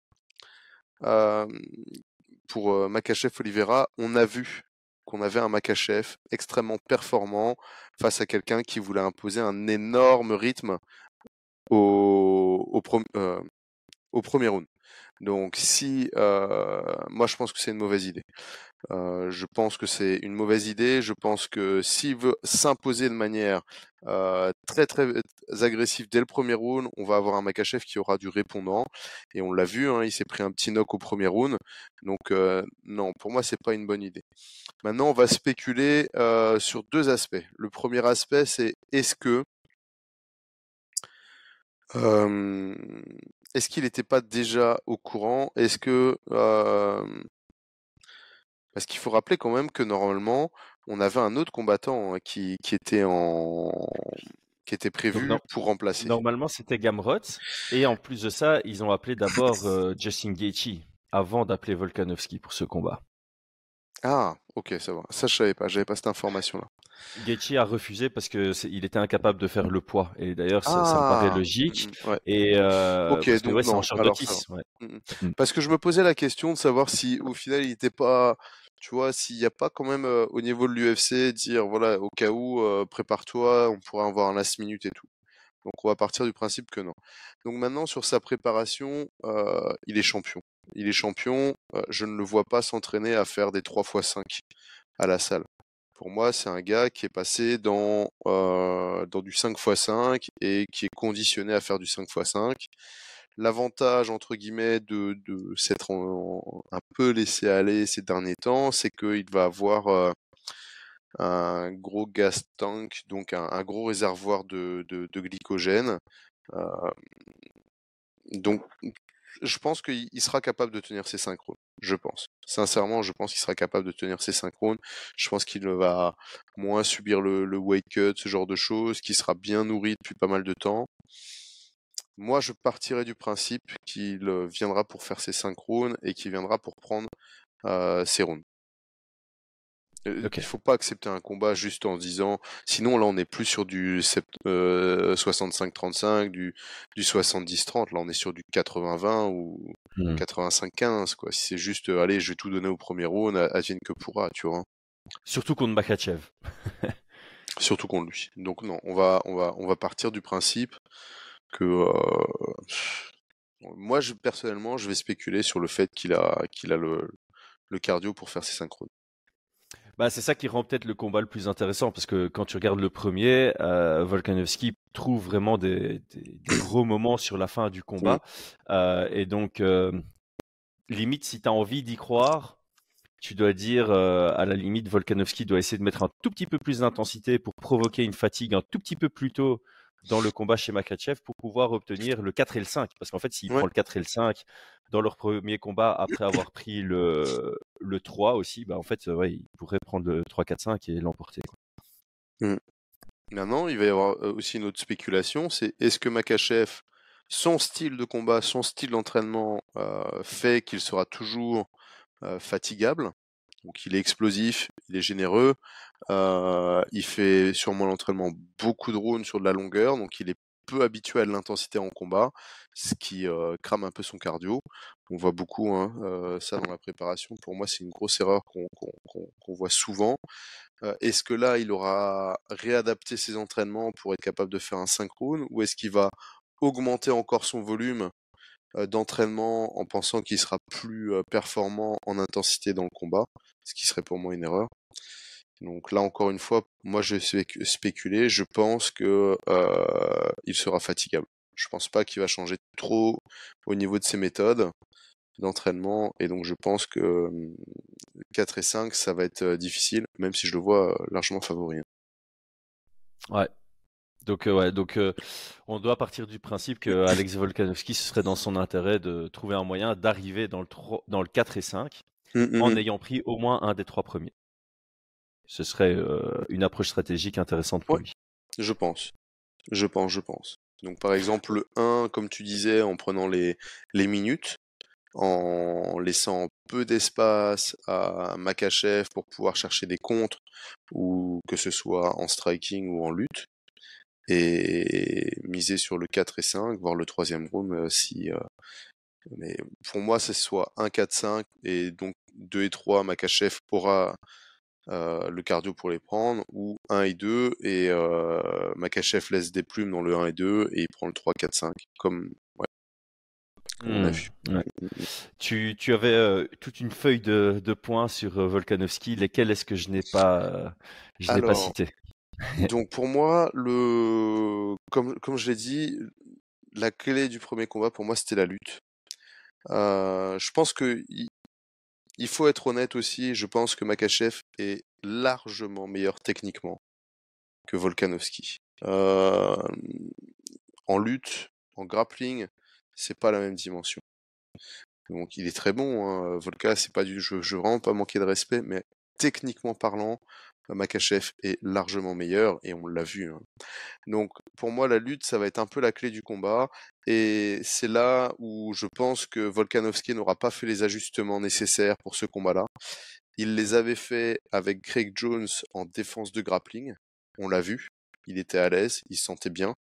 pour euh, Makachev Oliveira, on a vu qu'on avait un Makachev extrêmement performant face à quelqu'un qui voulait imposer un énorme rythme au, euh, au premier round. Donc si euh, moi je pense que c'est une mauvaise idée. Euh, je pense que c'est une mauvaise idée. Je pense que s'il veut s'imposer de manière euh, très très agressive dès le premier round, on va avoir un Makachev qui aura du répondant. Et on l'a vu, hein, il s'est pris un petit knock au premier round. Donc euh, non, pour moi c'est pas une bonne idée. Maintenant, on va spéculer euh, sur deux aspects. Le premier aspect, c'est est-ce que euh, est-ce qu'il n'était pas déjà au courant? Est-ce que euh, parce qu'il faut rappeler quand même que normalement, on avait un autre combattant hein, qui, qui était en qui était prévu pour remplacer. Normalement, c'était Gamrot. Et en plus de ça, ils ont appelé d'abord euh, Justin Gaethje avant d'appeler Volkanovski pour ce combat. Ah, ok, ça va. Ça, je savais pas. J'avais pas cette information-là. Gaethje a refusé parce que il était incapable de faire le poids. Et d'ailleurs, ça, ça me Ah, paraît logique. mm, ouais. Et euh, Ok, parce que, ouais, c'est non, en alors notice. ouais. Parce que je me posais la question de savoir si au final il n'était pas, tu vois, s'il n'y a pas quand même euh, au niveau de l'UFC dire voilà au cas où euh, prépare-toi, on pourrait avoir un last minute et tout. Donc on va partir du principe que non. Donc maintenant sur sa préparation, euh, il est champion. Il est champion. euh, je ne le vois pas s'entraîner à faire des 3 x 5 à la salle. Pour moi, c'est un gars qui est passé dans, euh, dans du 5 x 5 et qui est conditionné à faire du 5 x 5 l'avantage entre guillemets de, de s'être un peu laissé aller ces derniers temps, c'est qu'il va avoir euh, un gros gas tank, donc un, gros réservoir de, de, glycogène. Donc, je pense qu'il il sera capable de tenir ses synchrones. Je pense. Sincèrement, je pense qu'il sera capable de tenir ses synchrones. Je pense qu'il va moins subir le, le weight cut, ce genre de choses, qu'il sera bien nourri depuis pas mal de temps. Moi, je partirai du principe qu'il viendra pour faire ses synchrones et qu'il viendra pour prendre euh, ses rounds. Euh. Il faut pas accepter un combat juste en disant, sinon là on est plus sur du euh, 65-35, du, du 70-30, là on est sur du 80-20 ou Hmm. 85-15 quoi. Si c'est juste, euh, allez, je vais tout donner au premier round, advienne que pourra, tu vois. Surtout contre Makachev. Surtout contre lui. Donc non, on va, on va, on va partir du principe que euh, moi, je, personnellement, je vais spéculer sur le fait qu'il a, qu'il a le, le cardio pour faire ses synchrones. Bah, c'est ça qui rend peut-être le combat le plus intéressant parce que quand tu regardes le premier, euh, Volkanovski trouve vraiment des, des- des gros moments sur la fin du combat. Euh, et donc, euh, limite, si tu as envie d'y croire, tu dois dire, à la limite, Volkanovski doit essayer de mettre un tout petit peu plus d'intensité pour provoquer une fatigue un tout petit peu plus tôt dans le combat chez Makachev pour pouvoir obtenir le 4 et le 5. Parce qu'en fait, s'il Ouais. prend le 4 et le 5 dans leur premier combat, après avoir pris le, le 3 aussi, bah, en fait, ouais, il pourrait prendre le 3, 4, 5 et l'emporter. quoi. Maintenant, il va y avoir euh, aussi une autre spéculation, c'est est-ce que Makachev, son style de combat, son style d'entraînement euh, fait qu'il sera toujours euh, fatigable? Donc il est explosif, il est généreux, euh, il fait sûrement l'entraînement beaucoup de rounds sur de la longueur, donc il est peu habitué à l'intensité en combat, ce qui euh, crame un peu son cardio. On voit beaucoup hein, euh, ça dans la préparation. Pour moi, c'est une grosse erreur qu'on voit souvent. Est-ce que là, il aura réadapté ses entraînements pour être capable de faire un synchrone ou est-ce qu'il va augmenter encore son volume d'entraînement en pensant qu'il sera plus euh, performant en intensité dans le combat, ce qui serait pour moi une erreur. Donc là encore une fois, moi je vais spéc- spéculer, je pense que euh, il sera fatigable. Je pense pas qu'il va changer trop au niveau de ses méthodes d'entraînement et donc je pense que hum, 4 et 5 ça va être euh, difficile, même si je le vois euh, largement favori. Ouais. Donc, euh, ouais, donc euh, on doit partir du principe que Alex Volkanovski, ce serait dans son intérêt de trouver un moyen d'arriver dans le, tro- dans le 4 et 5 Hum, hum, en hum. ayant pris au moins un des trois premiers. Ce serait euh, une approche stratégique intéressante pour Ouais. lui. Je pense. Je pense, je pense. Donc par exemple le 1, comme tu disais, en prenant les, les minutes, en laissant peu d'espace à Makachev pour pouvoir chercher des contres, ou que ce soit en striking ou en lutte, et miser sur le 4 et 5, voire le troisième round euh, si... euh, mais pour moi, c'est soit 1, 4, 5, et donc 2 et 3, Makachev aura euh, le cardio pour les prendre, ou 1 et 2, et euh, Makachev laisse des plumes dans le 1 et 2, et il prend le 3, 4, 5, comme, ouais, comme on a vu. ouais. Tu, tu avais euh, toute une feuille de, de points sur Volkanovski. Lesquels est-ce que je n'ai pas, je n'ai pas Alors, cités Donc pour moi, le comme comme je l'ai dit, la clé du premier combat pour moi c'était la lutte. Euh, je pense que il, faut être honnête aussi. Je pense que Makachev est largement meilleur techniquement que Volkanovski. Euh, en lutte, en grappling, c'est pas la même dimension. Donc il est très bon. Hein. Volka, c'est pas du, je veux vraiment pas manquer de respect, mais techniquement parlant, Makachev est largement meilleur et on l'a vu. hein. Donc pour moi, la lutte, ça va être un peu la clé du combat et c'est là où je pense que Volkanovski n'aura pas fait les ajustements nécessaires pour ce combat-là. Il les avait fait avec Craig Jones en défense de grappling. On l'a vu. Il était à l'aise, il se sentait bien.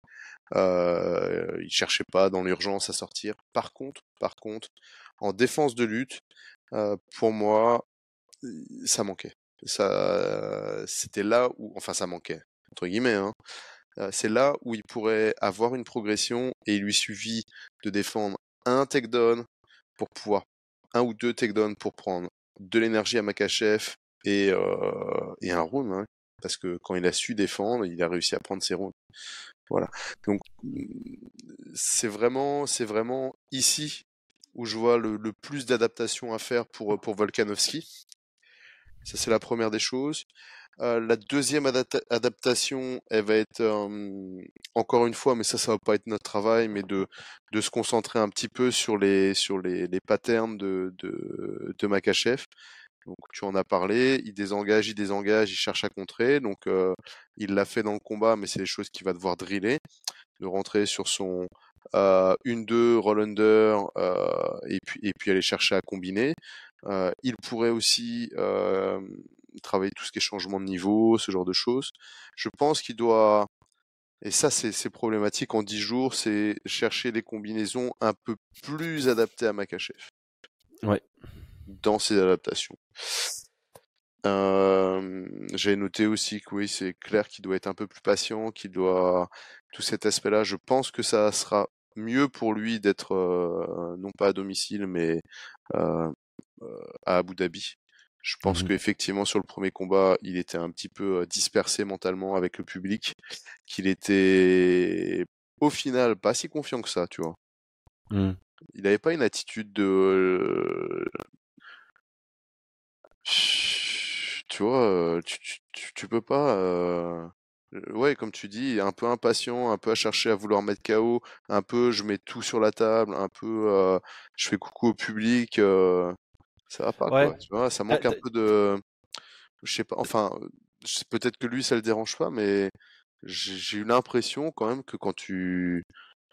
Euh, il cherchait pas dans l'urgence à sortir. Par contre, par contre, en défense de lutte, euh, pour moi, ça manquait. Ça, c'était là où, enfin, ça manquait entre guillemets. Hein. C'est là où il pourrait avoir une progression et il lui suffit de défendre un takedown pour pouvoir un ou deux takedowns pour prendre de l'énergie à Makachev et, euh, et un round. hein. parce que quand il a su défendre, il a réussi à prendre ses rounds. Voilà. Donc c'est vraiment, c'est vraiment ici où je vois le, le plus d'adaptation à faire pour pour Volkanovski. Ça c'est la première des choses. Euh, la deuxième adapta- adaptation, elle va être euh, encore une fois, mais ça, ça va pas être notre travail, mais de se concentrer un petit peu sur les sur les, les patterns de de, Makachev. Donc tu en as parlé, il désengage, il désengage, il cherche à contrer. Donc euh, il l'a fait dans le combat, mais c'est des choses qu'il va devoir driller, de rentrer sur son euh, une deux roll under euh, et puis et puis aller chercher à combiner. Euh, il pourrait aussi euh, travailler tout ce qui est changement de niveau, ce genre de choses. Je pense qu'il doit et ça, c'est problématique en 10 jours, c'est chercher des combinaisons un peu plus adaptées à Makachev. Ouais. Dans ses adaptations. Euh, J'ai noté aussi que oui, c'est clair qu'il doit être un peu plus patient, qu'il doit tout cet aspect-là. Je pense que ça sera mieux pour lui d'être euh, non pas à domicile, mais euh, à Abu Dhabi. Je pense mmh qu'effectivement sur le premier combat, il était un petit peu dispersé mentalement avec le public, qu'il était au final pas si confiant que ça, tu vois. Mmh. Il n'avait pas une attitude de tu vois, tu, tu, tu peux pas ouais, comme tu dis, un peu impatient, un peu à chercher à vouloir mettre KO, un peu je mets tout sur la table, un peu je fais coucou au public, ça va pas quoi, tu vois, ça manque un peu de je sais pas, enfin peut-être que lui ça le dérange pas mais j'ai eu l'impression quand même que quand tu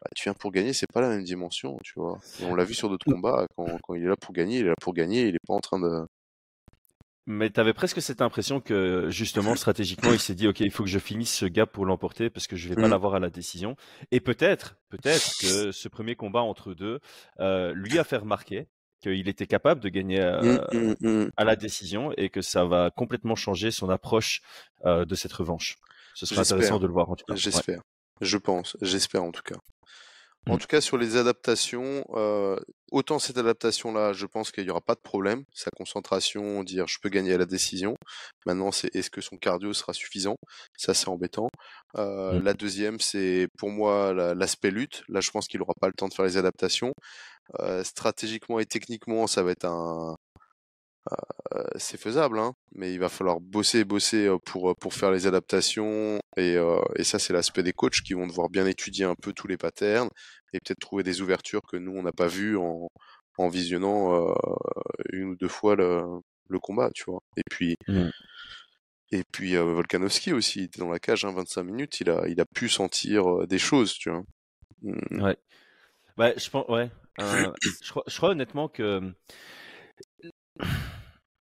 bah, tu viens pour gagner, c'est pas la même dimension, tu vois. on l'a vu sur d'autres combats, quand, quand il est là pour gagner, il est là pour gagner, il est pas en train de mais tu avais presque cette impression que justement stratégiquement il s'est dit ok il faut que je finisse ce gap pour l'emporter parce que je vais pas mmh. l'avoir à la décision et peut-être peut-être que ce premier combat entre deux euh, lui a fait remarquer qu'il était capable de gagner mmh, euh, mmh, à la décision et que ça va complètement changer son approche euh, de cette revanche. Ce serait intéressant de le voir en tout cas. J'espère. Je pense. J'espère en tout cas. En mmh. tout cas, sur les adaptations, euh, autant cette adaptation-là, je pense qu'il n'y aura pas de problème. Sa concentration, dire je peux gagner à la décision. Maintenant, c'est est-ce que son cardio sera suffisant? Ça, c'est embêtant. Euh, mmh. La deuxième, c'est pour moi l'aspect lutte. Là, je pense qu'il n'aura pas le temps de faire les adaptations. Euh, stratégiquement et techniquement, ça va être un, c'est faisable, hein, mais il va falloir bosser, bosser euh, pour, euh, pour faire les adaptations. Et, et ça, c'est l'aspect des coachs qui vont devoir bien étudier un peu tous les patterns et peut-être trouver des ouvertures que nous, on n'a pas vues en, en visionnant une ou deux fois le, le combat, tu vois. Et puis, mmh. et puis Volkanovski aussi, il était dans la cage, hein, 25 minutes, il a, il a pu sentir des choses, tu vois. Mmh. Ouais. Bah, je pense, ouais. je, crois, je crois honnêtement que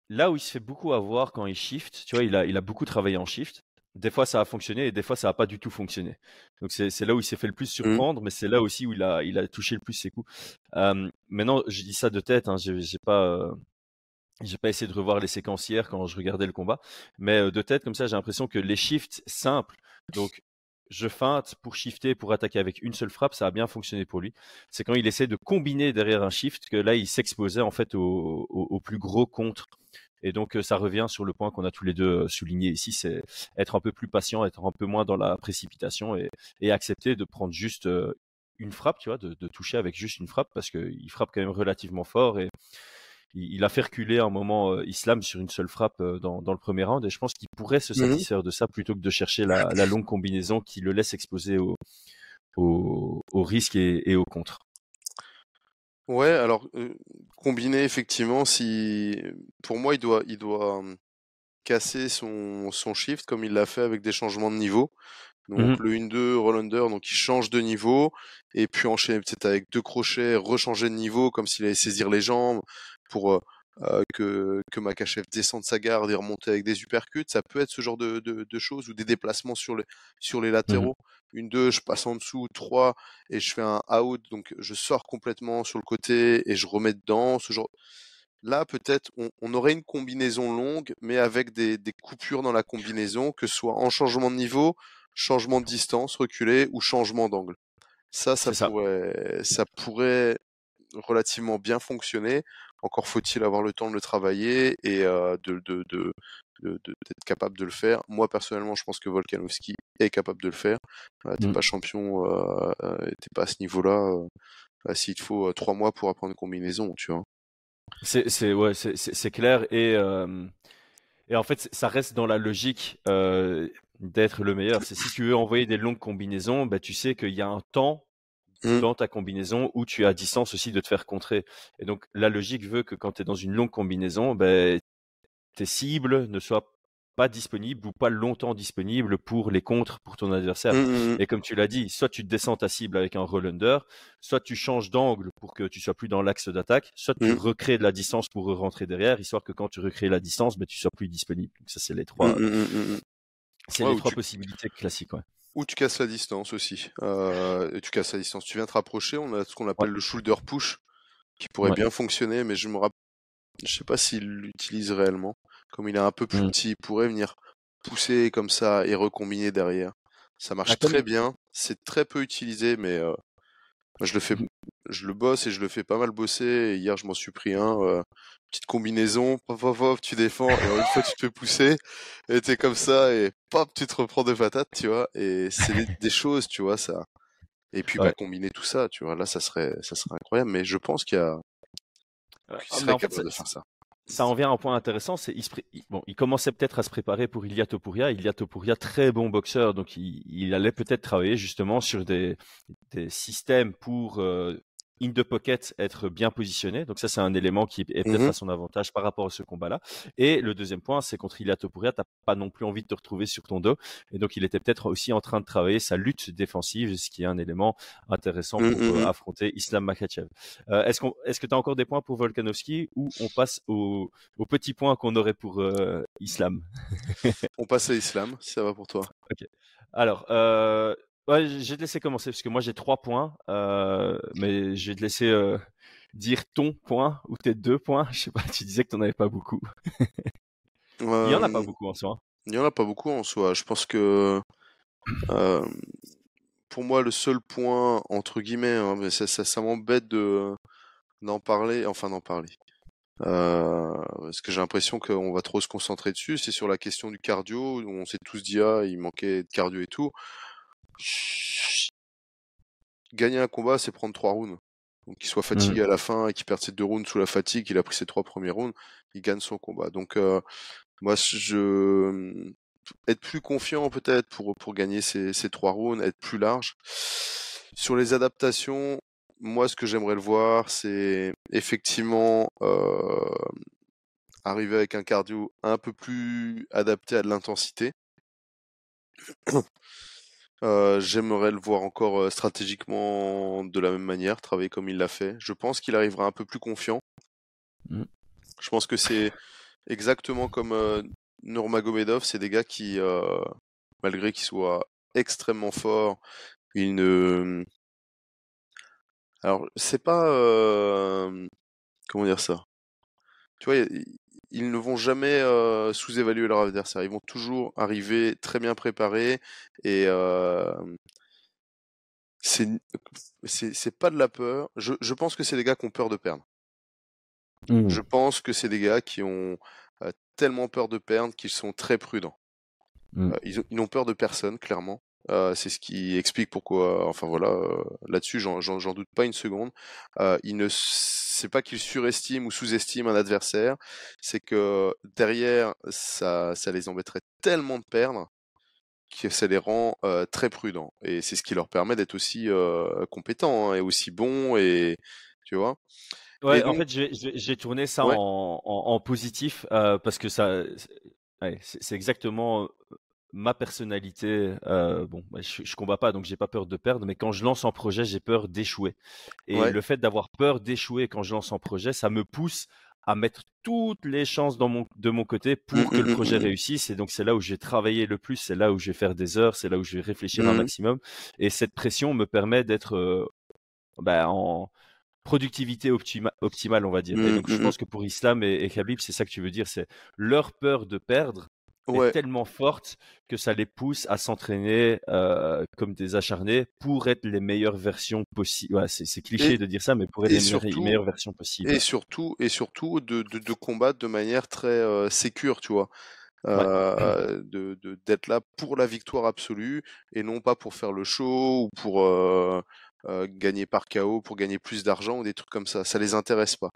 là où il se fait beaucoup avoir quand il shift, tu vois, il a, il a beaucoup travaillé en shift. Des fois, ça a fonctionné et des fois, ça n'a pas du tout fonctionné. Donc, c'est là où il s'est fait le plus mmh. surprendre, mais c'est là aussi où il a, il a touché le plus ses coups. maintenant, je dis ça de tête, hein, j'ai pas. Euh, j'ai pas essayé de revoir les séquencières quand je regardais le combat, mais de tête comme ça, j'ai l'impression que les shifts simples, donc je feinte pour shifter, pour attaquer avec une seule frappe, ça a bien fonctionné pour lui. C'est quand il essaie de combiner derrière un shift que là, il s'exposait en fait au, plus gros contre. Et donc, euh, ça revient sur le point qu'on a tous les deux euh, souligné ici, c'est être un peu plus patient, être un peu moins dans la précipitation et, accepter de prendre juste euh, une frappe, tu vois, de, de toucher avec juste une frappe parce qu'il frappe quand même relativement fort et il, a fait reculer un moment euh, Islam sur une seule frappe euh, dans, le premier round et je pense qu'il pourrait se mmh satisfaire de ça plutôt que de chercher la, longue combinaison qui le laisse exposer au, au, risque et, au contre. Ouais, alors euh, combiner effectivement, si pour moi il doit, il doit hum, casser son, son shift comme il l'a fait avec des changements de niveau. Donc mmh le 1-2, roll under, donc il change de niveau, et puis enchaîner peut-être avec deux crochets, rechanger de niveau, comme s'il allait saisir les jambes, pour que, que Makachev descende sa garde et remonter avec des uppercuts. Ça peut être ce genre de, de, choses, ou des déplacements sur les, sur les mmh latéraux. Une, deux, je passe en dessous, trois, et je fais un out, donc je sors complètement sur le côté et je remets dedans, ce genre là peut-être on, on, aurait une combinaison longue, mais avec des, des, coupures dans la combinaison, que ce soit en changement de niveau, changement de distance, reculer ou changement d'angle. Ça, ça pourrait, ça. pourrait relativement bien fonctionner. Encore faut-il avoir le temps de le travailler et euh, de, de, de, d'être capable de le faire. Moi personnellement, je pense que Volkanovski est capable de le faire. Euh, t'es mmh. pas champion, euh, t'es pas à ce niveau-là. Euh, s'il te faut trois mois pour apprendre une combinaison, tu vois. C'est, c'est ouais, c'est, c'est, clair et et en fait, ça reste dans la logique d'être le meilleur. C'est si tu veux envoyer des longues combinaisons, bah, tu sais qu'il y a un temps mmh. dans ta combinaison où tu as distance aussi de te faire contrer. Et donc, la logique veut que quand tu es dans une longue combinaison, bah, tes cibles ne soient pas disponible ou pas longtemps disponible pour les contres pour ton adversaire. Mmh, mmh. Et comme tu l'as dit, soit tu descends ta cible avec un roll under, soit tu changes d'angle pour que tu sois plus dans l'axe d'attaque, soit tu recrées de la distance pour rentrer derrière, histoire que quand tu recrées la distance, ben, tu sois plus disponible. Donc ça, c'est les trois, c'est Ouais, les trois tu- possibilités classiques. Ouais. Ou tu casses la distance aussi. Euh, et tu casses la distance. Tu viens te rapprocher, on a ce qu'on appelle le shoulder push, qui pourrait Ouais. bien fonctionner, mais je me rappelle, je sais pas s'il l'utilise réellement. Comme il est un peu plus Mm. petit, il pourrait venir pousser comme ça et recombiner derrière. Ça marche Ah, comme- très bien. C'est très peu utilisé, mais euh, je le fais, je le bosse et je le fais pas mal bosser. Et hier, je m'en suis pris un. euh, petite combinaison, pop, pop, pop, tu défends, et une fois tu te fais pousser, et t'es comme ça, et pop, tu te reprends des patates, tu vois, et c'est des, des choses, tu vois, ça. Et puis, bah, combiner tout ça, tu vois, là, ça serait, ça serait incroyable, mais je pense qu'il y a, qu'il Ah, serait fait, capable de faire ça. Ça en vient à un point intéressant, c'est il, commençait peut-être à se préparer pour Ilia Topuria. Ilia Topuria, très bon boxeur, donc il, il allait peut-être travailler justement sur des, des systèmes pour euh, in the pocket être bien positionné. Donc ça, c'est un élément qui est peut-être Mhm. à son avantage par rapport à ce combat-là. Et le deuxième point, c'est contre Ilia Topuria, t'as pas non plus envie de te retrouver sur ton dos. Et donc il était peut-être aussi en train de travailler sa lutte défensive, ce qui est un élément intéressant pour Mhm, euh, mhm. affronter Islam Makhachev. Euh, est-ce qu'on, est-ce que tu as encore des points pour Volkanovski ou on passe au, au petit point qu'on aurait pour euh, Islam? On passe à Islam, si ça va pour toi. Alors, euh, ouais, je vais te laisser commencer parce que moi j'ai trois points, euh, mais je vais te laisser euh, dire ton point ou tes deux points. Je sais pas, tu disais que tu n'en avais pas beaucoup. Il y en a pas Euh, beaucoup en soi. Il n'y en a pas beaucoup en soi. Je pense que euh, pour moi, le seul point, entre guillemets, hein, mais ça, ça, ça m'embête de d'en parler, enfin d'en parler. Euh, parce que j'ai l'impression qu'on va trop se concentrer dessus. C'est sur la question du cardio, on s'est tous dit, ah, il manquait de cardio et tout. Gagner un combat, c'est prendre trois rounds. Donc qu'il soit fatigué à la fin et qu'il perde ses deux rounds sous la fatigue, il a pris ses trois premiers rounds, il gagne son combat. Donc euh, moi, je être plus confiant peut-être pour pour gagner ces, ces trois rounds, être plus large. Sur les adaptations, moi, ce que j'aimerais le voir, c'est effectivement euh, arriver avec un cardio un peu plus adapté à de l'intensité. Euh, j'aimerais le voir encore euh, stratégiquement de la même manière, travailler comme il l'a fait. Je pense qu'il arrivera un peu plus confiant. Mm. Je pense que c'est exactement comme euh, Nurmagomedov, c'est des gars qui, euh, malgré qu'ils soient extrêmement forts, ils ne... Alors, c'est pas... euh, Comment dire ça? Tu vois, ils ne vont jamais euh, sous-évaluer leur adversaire. Ils vont toujours arriver très bien préparés et euh, c'est pas de la peur. Je, je pense que c'est des gars qui ont peur de perdre. Mmh. Je pense que c'est des gars qui ont euh, tellement peur de perdre qu'ils sont très prudents. Mm. Euh, ils, ont- ils n'ont peur de personne, clairement. Euh, c'est ce qui explique pourquoi. Enfin voilà, euh, là-dessus, j'en j'en- j'en doute pas une seconde. Euh, ils ne, c'est pas qu'ils surestiment ou sous-estiment un adversaire, c'est que derrière, ça, ça les embêterait tellement de perdre que ça les rend euh, très prudents. Et c'est ce qui leur permet d'être aussi euh, compétents hein, et aussi bons et tu vois? Ouais, en fait, j'ai- tourné ça Ouais. en, en, en positif euh, parce que ça, c'est ouais, c'est- c'est exactement ma personnalité. Euh, bon, bah, je, je combats pas, donc j'ai pas peur de perdre, mais quand je lance un projet, j'ai peur d'échouer. Et Ouais. le fait d'avoir peur d'échouer quand je lance un projet, ça me pousse à mettre toutes les chances dans mon, de mon côté pour Mm, que le mm, projet mm. réussisse. Et donc, c'est là où j'ai travaillé le plus, c'est là où je vais faire des heures, c'est là où je vais réfléchir un maximum. Et cette pression me permet d'être euh, bah, en productivité optima- optimale, on va dire. Et donc, je pense que pour Islam et, et Khabib, c'est ça que tu veux dire, c'est leur peur de perdre Ouais. est tellement forte que ça les pousse à s'entraîner euh, comme des acharnés pour être les meilleures versions possibles. Ouais, c'est c'est cliché Et- de dire ça, mais pour être les meilleures, surtout- meilleures versions possibles. Et surtout, et surtout de, de, de combattre de manière très euh, sécure, tu vois. Euh, de de- d'être là pour la victoire absolue et non pas pour faire le show ou pour euh, gagner par KO, pour gagner plus d'argent ou des trucs comme ça. Ça les intéresse pas.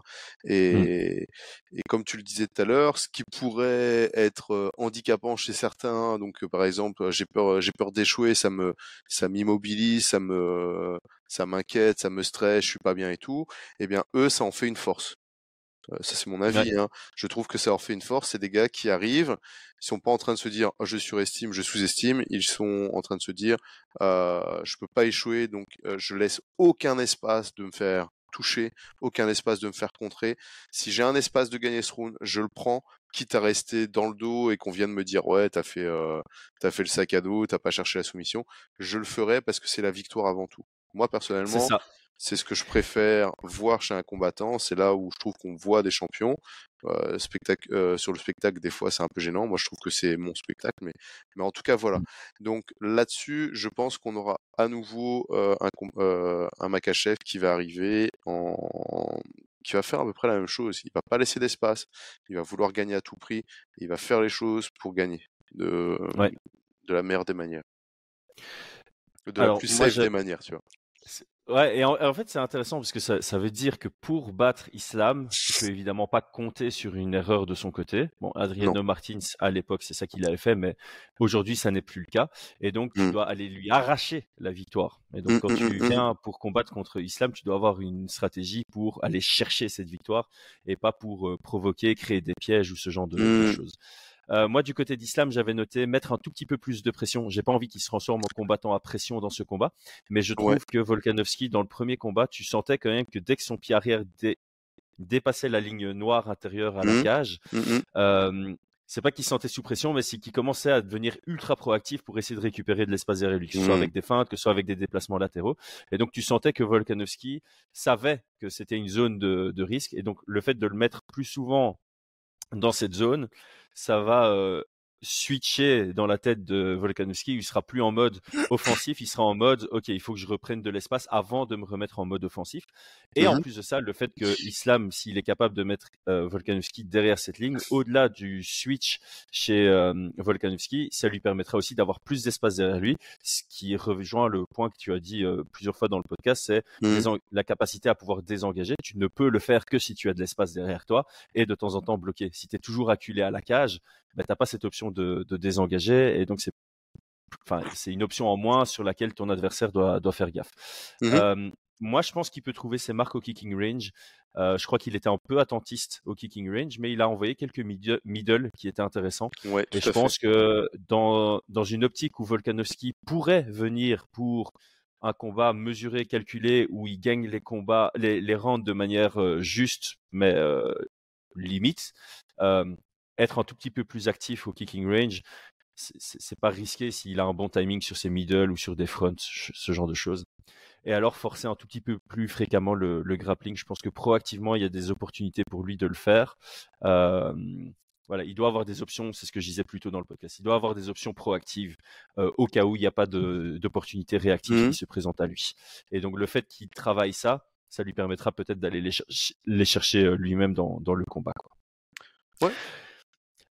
Et, et comme tu le disais tout à l'heure, ce qui pourrait être euh, handicapant chez certains, donc euh, par exemple, j'ai peur, j'ai peur d'échouer, ça me, ça m'immobilise, ça me, ça m'inquiète, ça me stresse, je suis pas bien et tout. Eh bien, eux, ça en fait une force. Euh, ça, c'est mon avis. Hein. Je trouve que ça leur fait une force. C'est des gars qui arrivent, ils sont pas en train de se dire oh, je surestime, je sous-estime. Ils sont en train de se dire euh, je peux pas échouer, donc euh, je laisse aucun espace de me faire toucher, aucun espace de me faire contrer. Si j'ai un espace de gagner ce round, je le prends, quitte à rester dans le dos et qu'on vienne me dire ouais t'as fait euh, as fait le sac à dos, t'as pas cherché la soumission, je le ferai parce que c'est la victoire avant tout. Moi personnellement, c'est ce que je préfère voir chez un combattant. C'est là où je trouve qu'on voit des champions. Euh, spectacle, euh, sur le spectacle, des fois, c'est un peu gênant. Moi, je trouve que c'est mon spectacle, mais, mais en tout cas, voilà. Mmh. Donc là-dessus, je pense qu'on aura à nouveau euh, un, un Makachev qui va arriver en, qui va faire à peu près la même chose. Il va pas laisser d'espace. Il va vouloir gagner à tout prix. Il va faire les choses pour gagner de, de la meilleure des manières. De la plus safe des manières, tu vois. Ouais, et en, fait, c'est intéressant parce que ça, ça, veut dire que pour battre Islam, tu peux évidemment pas compter sur une erreur de son côté. Bon, Adriano Martins, à l'époque, c'est ça qu'il avait fait, mais aujourd'hui, ça n'est plus le cas. Et donc, tu mmh. dois aller lui arracher la victoire. Et donc, mmh, quand mmh, tu viens pour combattre contre Islam, tu dois avoir une stratégie pour aller chercher cette victoire et pas pour euh, provoquer, créer des pièges ou ce genre de, de choses. Euh, moi, du côté d'Islam, j'avais noté mettre un tout petit peu plus de pression. J'ai pas envie qu'il se transforme en combattant à pression dans ce combat, mais je trouve que Volkanovski, dans le premier combat, tu sentais quand même que dès que son pied arrière dépassait la ligne noire intérieure à la mmh. cage, mmh, mmh. Euh, c'est pas qu'il se sentait sous pression, mais c'est qu'il commençait à devenir ultra proactif pour essayer de récupérer de l'espace derrière lui, que ce soit avec des feintes, que ce soit avec des déplacements latéraux. Et donc tu sentais que Volkanovski savait que c'était une zone de, de, risque, et donc le fait de le mettre plus souvent dans cette zone, ça va switcher dans la tête de Volkanovski. Il sera plus en mode offensif, il sera en mode OK, il faut que je reprenne de l'espace avant de me remettre en mode offensif. Et en mmh plus de ça, le fait que Islam, s'il est capable de mettre euh, Volkanovski derrière cette ligne, au-delà du switch chez euh, Volkanovski, ça lui permettra aussi d'avoir plus d'espace derrière lui, ce qui rejoint le point que tu as dit plusieurs fois dans le podcast, c'est mmh la capacité à pouvoir désengager. Tu ne peux le faire que si tu as de l'espace derrière toi et de temps en temps bloquer. Si tu es toujours acculé à la cage, bah, tu n'as pas cette option de, de, désengager et donc c'est enfin, c'est une option en moins sur laquelle ton adversaire doit, doit faire gaffe. Mmh moi, je pense qu'il peut trouver ses marques au kicking range. Euh, je crois qu'il était un peu attentiste au kicking range, mais il a envoyé quelques middle qui étaient intéressants. Ouais, et je pense que dans, dans une optique où Volkanovski pourrait venir pour un combat mesuré, calculé, où il gagne les combats, les, les rounds de manière euh, juste, mais euh, limite, être un tout petit peu plus actif au kicking range, c'est pas risqué s'il a un bon timing sur ses middle ou sur des fronts, ce genre de choses. Et alors forcer un tout petit peu plus fréquemment le, grappling. Je pense que proactivement, il y a des opportunités pour lui de le faire. Euh, voilà, il doit avoir des options, c'est ce que je disais plus tôt dans le podcast, il doit avoir des options proactives euh, au cas où il n'y a pas d'opportunité réactive mmh. qui se présente à lui. Et donc le fait qu'il travaille ça, ça lui permettra peut-être d'aller les, les, chercher euh, lui-même dans, dans, le combat. Quoi. Ouais.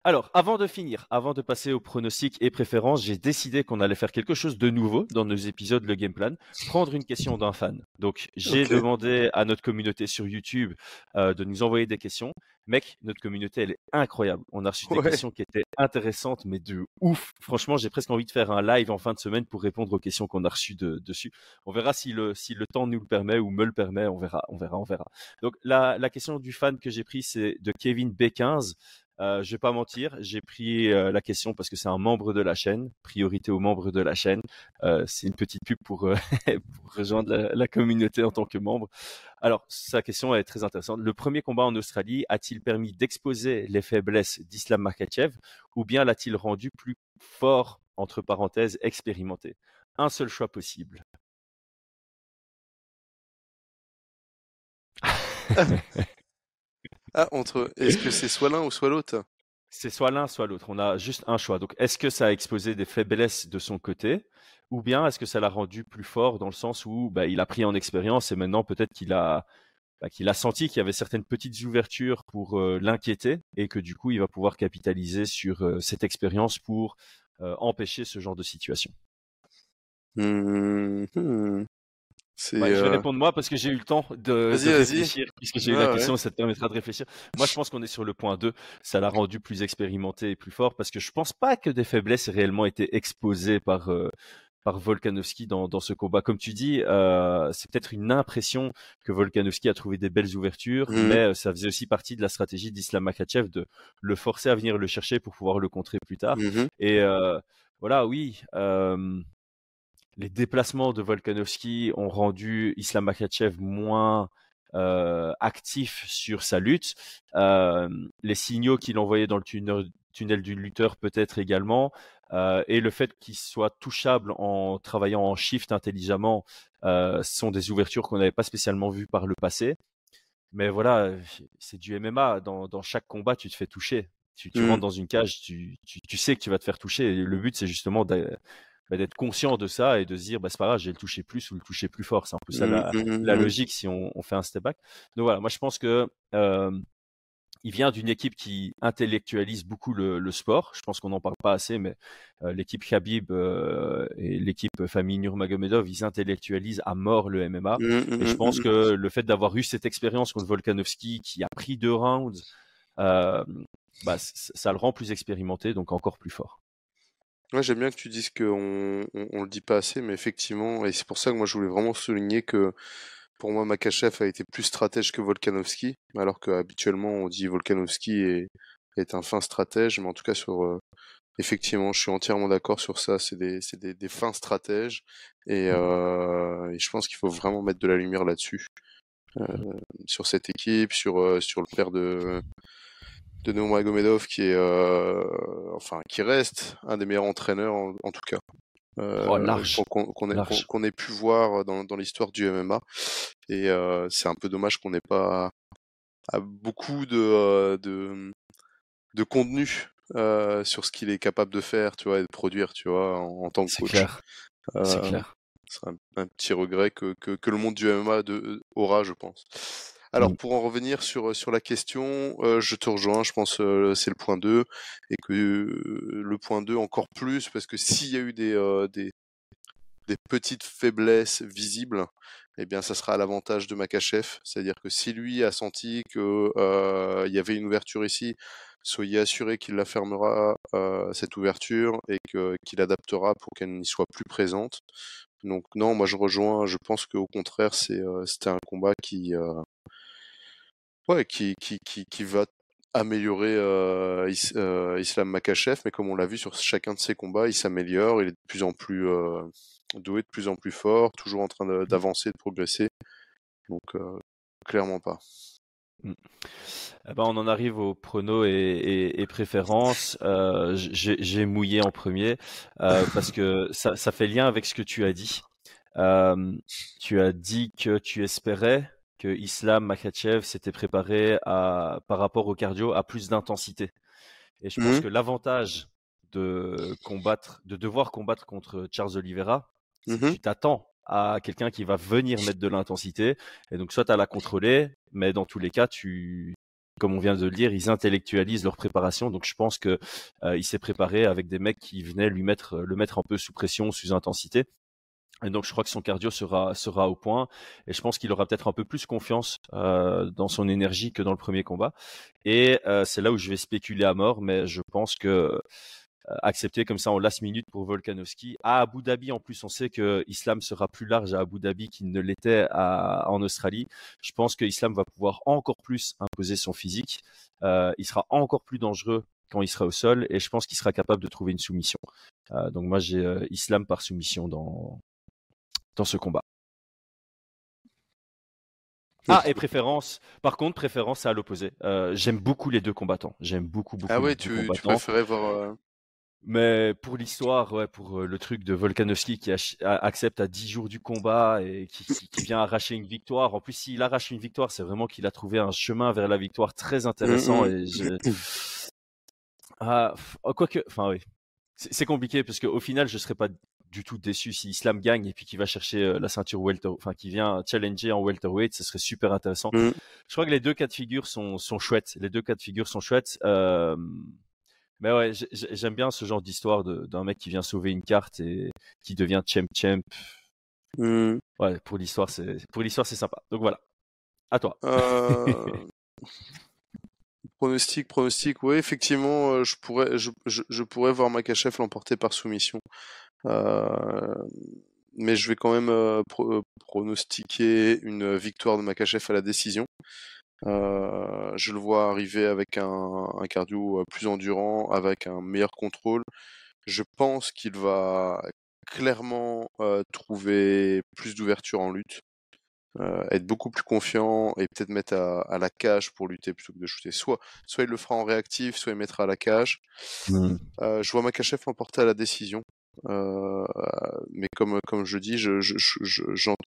Alors, avant de finir, avant de passer aux pronostics et préférences, j'ai décidé qu'on allait faire quelque chose de nouveau dans nos épisodes Le Game Plan, prendre une question d'un fan. Donc, j'ai demandé à notre communauté sur YouTube euh, de nous envoyer des questions. Mec, notre communauté, elle est incroyable. On a reçu des questions qui étaient intéressantes, mais de ouf. Franchement, j'ai presque envie de faire un live en fin de semaine pour répondre aux questions qu'on a reçues dessus. On verra si le, si le temps nous le permet ou me le permet. On verra, on verra, on verra. Donc, la, la question du fan que j'ai pris, c'est de Kevin B15. Euh, je vais pas mentir, j'ai pris euh, la question parce que c'est un membre de la chaîne, priorité aux membres de la chaîne. Euh, c'est une petite pub pour, pour rejoindre la, la, communauté en tant que membre. Alors, sa question est très intéressante. Le premier combat en Australie a-t-il permis d'exposer les faiblesses d'Islam Makachev ou bien l'a-t-il rendu plus fort, entre parenthèses, expérimenté? Un seul choix possible. Ah, entre. Est-ce que c'est soit l'un ou soit l'autre? C'est soit l'un, soit l'autre. On a juste un choix. Donc, est-ce que ça a exposé des faiblesses de son côté ou bien est-ce que ça l'a rendu plus fort dans le sens où bah, il a pris en expérience et maintenant peut-être qu'il a bah, qu'il a senti qu'il y avait certaines petites ouvertures pour euh, l'inquiéter et que du coup il va pouvoir capitaliser sur euh, cette expérience pour euh, empêcher ce genre de situation? Mmh je vais euh, répondre moi parce que j'ai eu le temps de, réfléchir, puisque j'ai eu la question, ça te permettra de réfléchir. Moi, je pense qu'on est sur le point 2. Ça l'a rendu plus expérimenté et plus fort parce que je pense pas que des faiblesses aient réellement été exposées par, euh, par Volkanovski dans, dans ce combat. Comme tu dis, euh, c'est peut-être une impression que Volkanovski a trouvé des belles ouvertures, Mhm. mais euh, ça faisait aussi partie de la stratégie d'Islam Makhachev de le forcer à venir le chercher pour pouvoir le contrer plus tard. Mhm. Et euh, voilà, oui, euh, les déplacements de Volkanovski ont rendu Islam Makhachev moins euh, actif sur sa lutte. Euh, les signaux qu'il envoyait dans le tunnel, tunnel du lutteur peut-être également. Euh, et le fait qu'il soit touchable en travaillant en shift intelligemment sont des ouvertures qu'on n'avait pas spécialement vues par le passé. Mais voilà, c'est du MMA. Dans, dans chaque combat, tu te fais toucher. Tu, tu Mm. rentres dans une cage, tu, tu, tu sais que tu vas te faire toucher. Et le but, c'est justement bah, d'être conscient de ça et de se dire, bah, c'est pas grave, j'ai le toucher plus ou le toucher plus fort. C'est un peu ça la, Mhm. la logique si on, on fait un step back. Donc voilà, moi je pense que euh, il vient d'une équipe qui intellectualise beaucoup le, le sport. Je pense qu'on n'en parle pas assez, mais euh, l'équipe Khabib euh, et l'équipe famille Nurmagomedov, ils intellectualisent à mort le MMA. Et je pense que le fait d'avoir eu cette expérience contre Volkanovski, qui a pris deux rounds, euh, bah, ça le rend plus expérimenté, donc encore plus fort. Ouais, j'aime bien que tu dises qu'on on, on le dit pas assez, mais effectivement, et c'est pour ça que moi je voulais vraiment souligner que pour moi Makachev a été plus stratège que Volkanovski, alors qu'habituellement on dit Volkanovski est, est un fin stratège, mais en tout cas sur euh, effectivement, je suis entièrement d'accord sur ça, c'est des, c'est des, des fins stratèges, et, euh, et je pense qu'il faut vraiment mettre de la lumière là-dessus, euh, sur cette équipe, sur, sur le père de de Nurmagomedov qui est euh, enfin qui reste un des meilleurs entraîneurs en, en tout cas euh, Oh, qu'on ait, pu voir dans, dans l'histoire du MMA et euh, c'est un peu dommage qu'on n'ait pas à beaucoup de de, de contenu sur ce qu'il est capable de faire tu vois et de produire tu vois en, en tant que C'est coach clair. C'est clair. c'est un, un petit regret que, que, que le monde du MMA de, aura, je pense. Alors, Mm. pour en revenir sur, sur la question, euh, je te rejoins, je pense euh, c'est le point 2, et que euh, le point 2 encore plus, parce que s'il y a eu des, euh, des, des petites faiblesses visibles, eh bien, ça sera à l'avantage de Makachev. C'est-à-dire que si lui a senti que euh, il y avait une ouverture ici, soyez assuré qu'il la fermera euh, cette ouverture et que qu'il adaptera pour qu'elle n'y soit plus présente. Donc non, moi je rejoins. Je pense qu'au contraire, c'est euh, c'était un combat qui euh, ouais qui qui qui, qui va améliorer euh, Is- euh, Islam Makachev, mais comme on l'a vu sur chacun de ses combats, il s'améliore, il est de plus en plus euh, doué, de plus en plus fort, toujours en train de- d'avancer, de progresser. Donc euh, clairement pas. Eh ben, on en arrive aux pronos et, et, et préférences. Euh, j'ai j'ai mouillé en premier euh, parce que ça, ça fait lien avec ce que tu as dit. Euh, tu as dit que tu espérais que Islam Makhachev s'était préparé à, par rapport au cardio à plus d'intensité. Et je pense Mhm. que l'avantage de combattre, de devoir combattre contre Charles Oliveira, c'est que tu t'attends à quelqu'un qui va venir mettre de l'intensité. Et donc, soit tu as la contrôler, mais dans tous les cas, tu, comme on vient de le dire, ils intellectualisent leur préparation. Donc, je pense que euh, il s'est préparé avec des mecs qui venaient lui mettre, le mettre un peu sous pression, sous intensité. Et donc, je crois que son cardio sera, sera au point. Et je pense qu'il aura peut-être un peu plus confiance euh, dans son énergie que dans le premier combat. Et euh, c'est là où je vais spéculer à mort, mais je pense que euh, accepter comme ça en last minute pour Volkanovski. À Abu Dhabi, en plus, on sait que Islam sera plus large à Abu Dhabi qu'il ne l'était en Australie. Je pense que Islam va pouvoir encore plus imposer son physique. Il sera encore plus dangereux quand il sera au sol et je pense qu'il sera capable de trouver une soumission. Donc moi, j'ai Islam par soumission dans, dans ce combat. Ah, et préférence. Par contre, préférence c'est à l'opposé. Euh, J'aime beaucoup les deux combattants. J'aime beaucoup, beaucoup Ah ouais, les deux tu, tu combattants. préférais voir. euh, Mais pour l'histoire, ouais, pour euh, le truc de Volkanovski qui ach- a- accepte à 10 jours du combat et qui, qui- qui vient arracher une victoire. En plus, s'il arrache une victoire, c'est vraiment qu'il a trouvé un chemin vers la victoire très intéressant. Mhm. Et je... ah, f- oh, quoique, enfin oui, c'est c'est compliqué parce qu'au final, je serais pas du tout déçu si Islam gagne et puis qu'il va chercher euh, la ceinture welter, enfin qui vient challenger en welterweight, ce serait super intéressant. Mhm. Je crois que les deux cas de figure sont, sont chouettes. Les deux cas de figure sont chouettes. Euh, mais ouais, j'ai- j'ai- j'aime bien ce genre d'histoire d'un mec qui vient sauver une carte et qui devient champ champ. hmm. Ouais, pour l'histoire, c'est pour l'histoire, c'est sympa. Donc voilà. À toi. Euh, Pronostic, pronostic, oui, effectivement, euh, je pourrais, je, je, je pourrais voir Makachev l'emporter par soumission. Mais je vais quand même pronostiquer une victoire de Makachev à la décision. je le vois arriver avec un, un, cardio plus endurant, avec un meilleur contrôle. Je pense qu'il va clairement trouver plus d'ouverture en lutte. Euh, être beaucoup plus confiant et peut-être mettre à, la cage pour lutter plutôt que de shooter. Soit, soit il le fera en réactif, soit il mettra à la cage. Mmh. Euh, je vois Makachev l'emporter à la décision. Euh, mais comme, comme je dis,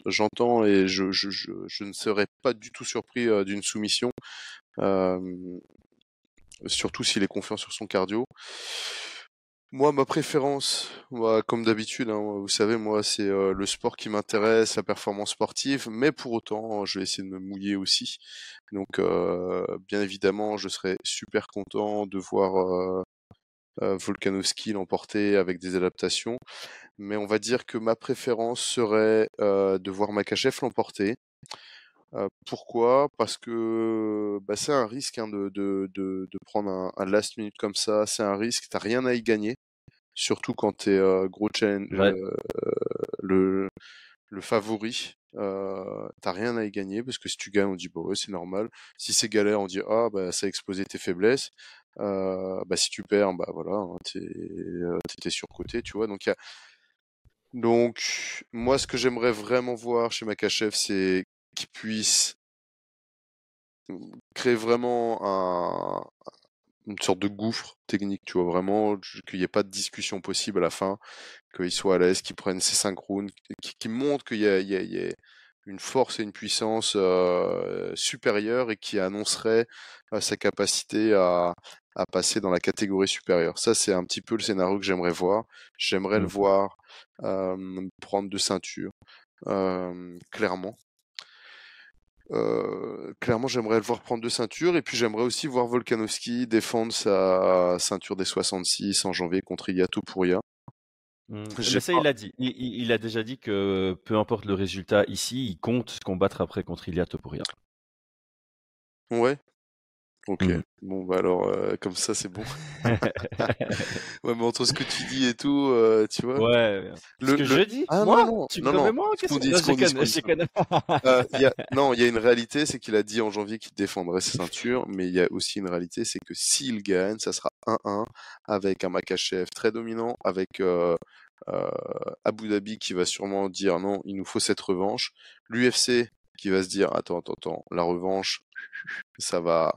j'entends et je, je, ne serais pas du tout surpris d'une soumission, surtout s'il est confiant sur son cardio. Moi, ma préférence, comme d'habitude, hein, vous savez, moi, c'est euh, le sport qui m'intéresse, la performance sportive, mais pour autant, je vais essayer de me mouiller aussi. Donc, euh, bien évidemment, je serais super content de voir euh, Volkanovski l'emporter avec des adaptations, mais on va dire que ma préférence serait de voir Makachev l'emporter. pourquoi? Parce que bah, c'est un risque hein, de, de, de, de, prendre un, un, last minute comme ça. C'est un risque. T'as rien à y gagner surtout quand tu es gros chain, le, le favori. Euh, t'as rien à y gagner parce que si tu gagnes, on dit bah ouais c'est normal. Si c'est galère, on dit ah bah ça a explosé tes faiblesses. Euh, bah si tu perds, bah voilà, hein, t'es surcoté, tu vois. Donc a... moi ce que j'aimerais vraiment voir chez Makachev, c'est qu'il puisse créer vraiment un, une sorte de gouffre technique, tu vois, vraiment, qu'il n'y ait pas de discussion possible à la fin, qu'il soit à l'aise, qu'il prenne ses synchrones, qu'il montre qu'il y, y, a une force et une puissance euh, supérieure et qui annoncerait euh, sa capacité à, à, passer dans la catégorie supérieure. Ça, c'est un petit peu le scénario que j'aimerais voir. J'aimerais le mmh. voir euh, prendre de ceinture, clairement. Euh, clairement, j'aimerais le voir prendre deux ceintures. Et puis, j'aimerais aussi voir Volkanovski défendre sa ceinture des 66 en janvier contre Yato Pouria. Mmh. ça, il l'a dit. Il, a déjà dit que peu importe le résultat ici, il compte combattre après contre Ilia Topuria. Ouais, Ok. Mmh. Bon, bah alors, euh, comme ça, c'est bon. ouais, mais entre ce que tu dis et tout, euh, tu vois. Ouais. Le, ce que je dis ah, Moi Non, non, tu non, non. moi Qu'est-ce qu'on dit, euh. Non, il y a une réalité, c'est qu'il a dit en janvier qu'il défendrait ses ceintures, mais il y a aussi une réalité, c'est que s'il gagne, ça sera 1-1 avec un Makachev très dominant, avec euh, euh, Abu Dhabi qui va sûrement dire non, il nous faut cette revanche. L'UFC qui va se dire attends, attends, attends, la revanche, ça va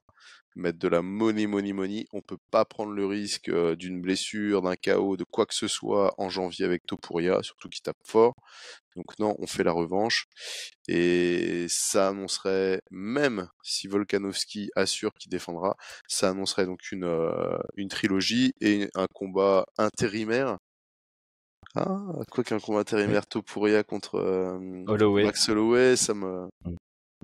mettre de la money, money, money. On peut pas prendre le risque d'une blessure, d'un chaos, de quoi que ce soit en janvier avec Topuria, surtout qui tape fort. Donc non, on fait la revanche. Et ça annoncerait, même si Volkanovski assure qu'il défendra, ça annoncerait donc une, une trilogie et un combat intérimaire. Ah, quoi qu'un combat intérimaire Topuria contre Max Holloway, ça me...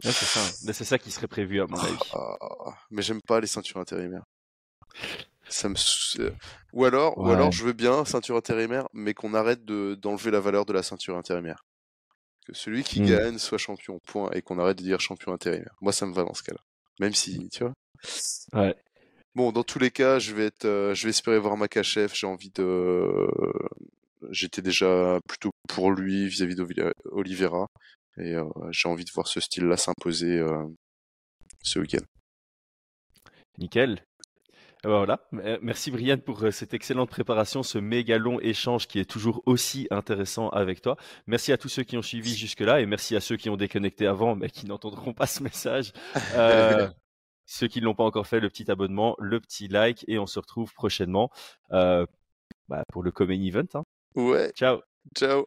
C'est ça. C'est ça qui serait prévu à mon avis. Ah, mais j'aime pas les ceintures intérimaires. Ça me... Ou alors, ou alors, je veux bien ceinture intérimaire, mais qu'on arrête de d'enlever la valeur de la ceinture intérimaire. Que celui qui hmm. gagne soit champion, point, et qu'on arrête de dire champion intérimaire. Moi, ça me va dans ce cas-là. Même si, tu vois. Ouais. Bon, dans tous les cas, je vais être, euh, je vais espérer voir Makachev. J'ai envie de, j'étais déjà plutôt pour lui vis-à-vis d'Olivera. Et euh, j'ai envie de voir ce style-là s'imposer euh, ce week-end. Nickel. Ah bah voilà, merci Brian pour euh, cette excellente préparation, ce méga long échange qui est toujours aussi intéressant avec toi. Merci à tous ceux qui ont suivi jusque-là et merci à ceux qui ont déconnecté avant mais qui n'entendront pas ce message. ceux qui ne l'ont pas encore fait, le petit abonnement, le petit like et on se retrouve prochainement bah, pour le Common Event. Hein. Ouais. Ciao. Ciao.